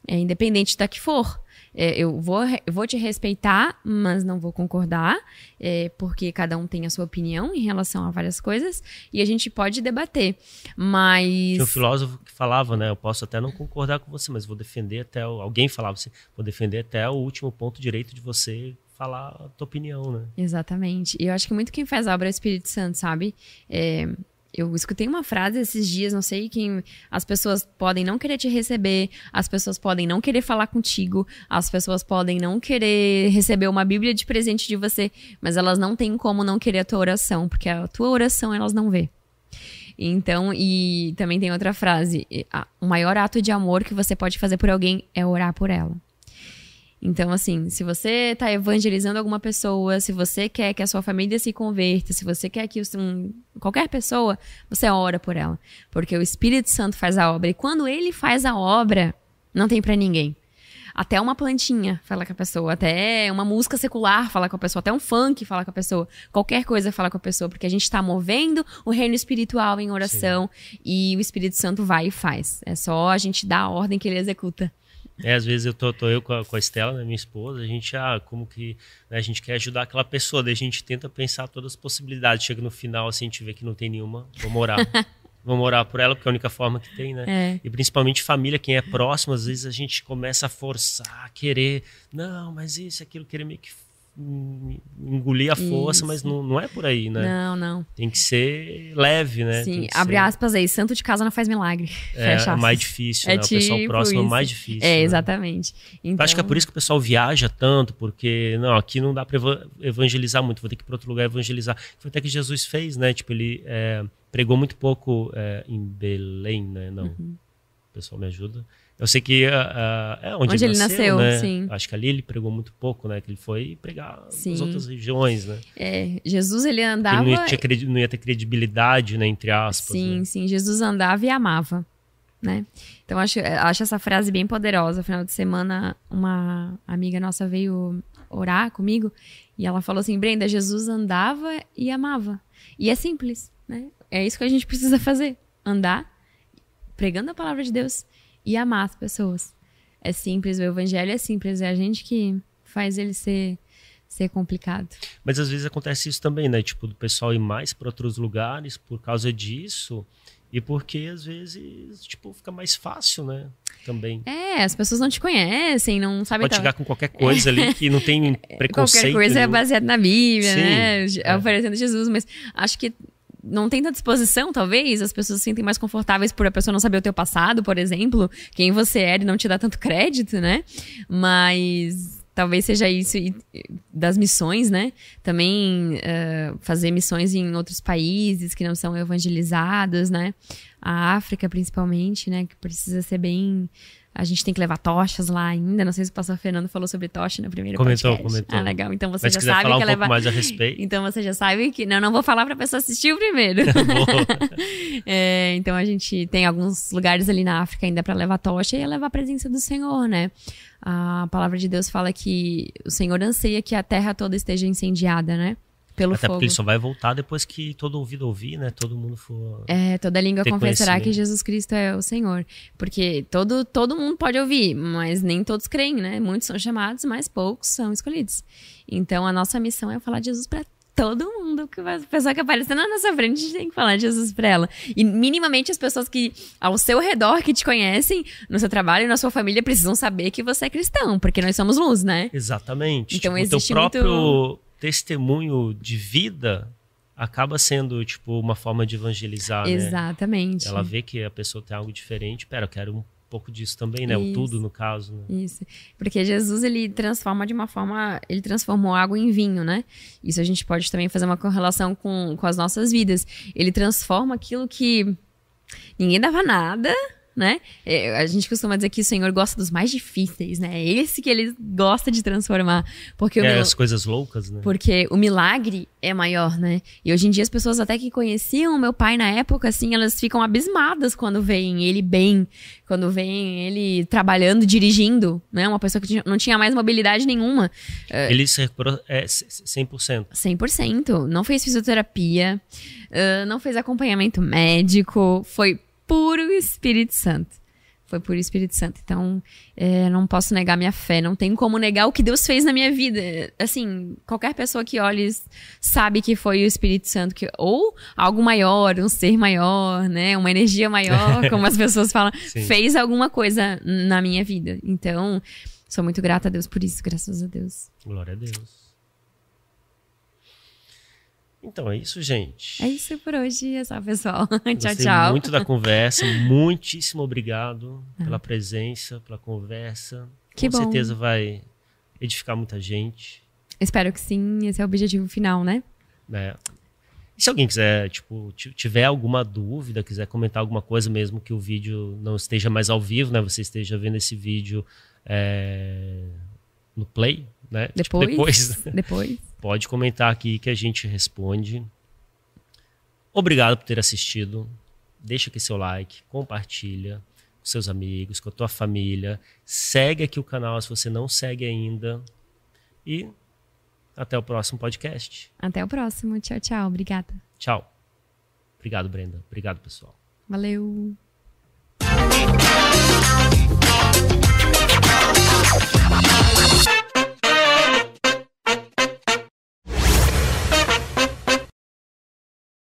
É, independente da que for. É, eu, vou, eu vou te respeitar, mas não vou concordar, é, porque cada um tem a sua opinião em relação a várias coisas e a gente pode debater. Mas. Tinha um filósofo que falava, né? Eu posso até não concordar com você, mas vou defender até. O, alguém falava assim, vou defender até o último ponto direito de você falar a tua opinião, né? Exatamente. E eu acho que muito quem faz a obra é o Espírito Santo, sabe? É, eu escutei uma frase esses dias, não sei quem. As pessoas podem não querer te receber, as pessoas podem não querer falar contigo, as pessoas podem não querer receber uma Bíblia de presente de você, mas elas não têm como não querer a tua oração, porque a tua oração elas não vê. Então, e também tem outra frase: o maior ato de amor que você pode fazer por alguém é orar por ela. Então, assim, se você está evangelizando alguma pessoa, se você quer que a sua família se converta, se você quer que um, qualquer pessoa, você ora por ela. Porque o Espírito Santo faz a obra. E quando ele faz a obra, não tem para ninguém. Até uma plantinha fala com a pessoa, até uma música secular fala com a pessoa, até um funk fala com a pessoa, qualquer coisa fala com a pessoa, porque a gente está movendo o reino espiritual em oração Sim. e o Espírito Santo vai e faz. É só a gente dar a ordem que ele executa. É, às vezes eu tô, tô eu com a, com a Estela, né, minha esposa, a gente, ah, como que né, a gente quer ajudar aquela pessoa, daí a gente tenta pensar todas as possibilidades. Chega no final, assim, a gente vê que não tem nenhuma, vamos orar. vamos orar por ela, porque é a única forma que tem, né? É. E principalmente família, quem é próximo, às vezes a gente começa a forçar, a querer, não, mas isso, aquilo, querer meio que engolir a força, Isso. mas não, não é por aí, né? Não, não. Tem que ser leve, né? Sim, abre ser... aspas aí, santo de casa não faz milagre. É, é mais difícil, é né? Tipo o pessoal próximo isso. é mais difícil. É, né? exatamente. Então... Acho que é por isso que o pessoal viaja tanto, porque, não, aqui não dá para evangelizar muito, vou ter que ir para outro lugar evangelizar. Foi até que Jesus fez, né? Tipo, ele é, pregou muito pouco é, em Belém, né? Não, uhum. o pessoal me ajuda. Eu sei que uh, é onde, onde ele, nasceu, nasceu né? sim. Acho que ali ele pregou muito pouco, né? Que ele foi pregar sim. nas outras regiões, né? É, Jesus ele andava... Ele não ia, não ia, ter credibilidade, né? Entre aspas. Sim, né? sim. Jesus andava e amava. né? Então acho, acho essa frase bem poderosa. No final de semana, uma amiga nossa veio orar comigo e ela falou assim: Brenda, Jesus andava e amava. E é simples, né? É isso que a gente precisa fazer: andar, pregando a palavra de Deus e amar as pessoas. É simples, o evangelho é simples, é a gente que faz ele ser ser complicado. Mas às vezes acontece isso também, né? Tipo, do pessoal ir mais para outros lugares por causa disso e porque às vezes, tipo, fica mais fácil, né? Também. É, as pessoas não te conhecem, não sabem. Pode chegar com qualquer coisa é. ali que não tem preconceito. Qualquer coisa nenhum. é baseada na Bíblia, Sim, né? É. Oferecendo Jesus, mas acho que não tem tanta disposição, talvez, as pessoas se sentem mais confortáveis por a pessoa não saber o teu passado, por exemplo, quem você é e não te dá tanto crédito, né? Mas talvez seja isso das missões, né? Também uh, fazer missões em outros países que não são evangelizados, né? A África, principalmente, né? Que precisa ser bem a gente tem que levar tochas lá ainda. Não sei se o pastor Fernando falou sobre tocha no primeiro comentou, podcast. Comentou, Ah, legal. Então você Mas já sabe falar que um levar. mais a respeito. Então você já sabe que. Não, não vou falar pra pessoa assistir o primeiro. é, então a gente tem alguns lugares ali na África ainda para levar tocha e é levar a presença do Senhor, né? A palavra de Deus fala que o Senhor anseia que a terra toda esteja incendiada, né? Pelo Até fogo. porque ele só vai voltar depois que todo ouvido ouvir, né? Todo mundo for. É, toda língua confessará que. Jesus Cristo é o Senhor. Porque todo, todo mundo pode ouvir, mas nem todos creem, né? Muitos são chamados, mas poucos são escolhidos. Então a nossa missão é falar de Jesus para todo mundo. Que vai, a pessoa que aparecer na nossa frente, a gente tem que falar de Jesus pra ela. E minimamente as pessoas que ao seu redor, que te conhecem, no seu trabalho e na sua família, precisam saber que você é cristão, porque nós somos luz, né? Exatamente. Então, tipo, o teu existe próprio muito- testemunho de vida acaba sendo, tipo, uma forma de evangelizar, né? Exatamente. Ela vê que a pessoa tem algo diferente. Pera, eu quero um pouco disso também, né? O Isso. tudo, no caso, né? Isso. Porque Jesus, ele transforma de uma forma. Ele transformou água em vinho, né? Isso a gente pode também fazer uma correlação com, com as nossas vidas. Ele transforma aquilo que ninguém dava nada. Né? É, A gente costuma dizer que o Senhor gosta dos mais difíceis, né? É esse que ele gosta de transformar. Porque É, mil- as coisas loucas, né? porque o milagre é maior, né? E hoje em dia as pessoas até que conheciam meu pai na época, assim, elas ficam abismadas quando veem ele bem, quando veem ele trabalhando, dirigindo, né? Uma pessoa que não tinha mais mobilidade nenhuma. Ele se recuperou é, c- c- 100%. 100%. Não fez fisioterapia, não fez acompanhamento médico, foi puro Espírito Santo. Foi puro Espírito Santo. Então, é, não posso negar minha fé. Não tem como negar o que Deus fez na minha vida. Assim, qualquer pessoa que olhe sabe que foi o Espírito Santo. Que, ou algo maior, um ser maior, né? Uma energia maior, como as pessoas falam. Fez alguma coisa na minha vida. Então, sou muito grata a Deus por isso. Graças a Deus. Glória a Deus. Então, é isso, gente. É isso por hoje. É só, pessoal. tchau, tchau. muito da conversa. Muitíssimo obrigado pela presença, pela conversa. Que Com bom. certeza vai edificar muita gente. Espero que sim. Esse é o objetivo final, né? né? E se alguém quiser, tipo, ti- tiver alguma dúvida, quiser comentar alguma coisa mesmo que o vídeo não esteja mais ao vivo, né? Você esteja vendo esse vídeo é, no play, né? Tipo, Depois. depois, Depois. Pode comentar aqui que a gente responde. Obrigado por ter assistido. Deixa aqui seu like, compartilha com seus amigos, com a tua família. Segue aqui o canal se você não segue ainda. E até o próximo podcast. Até o próximo. Tchau, tchau. Obrigada. Tchau. Obrigado, Brenda. Obrigado, pessoal. Valeu. Thank you.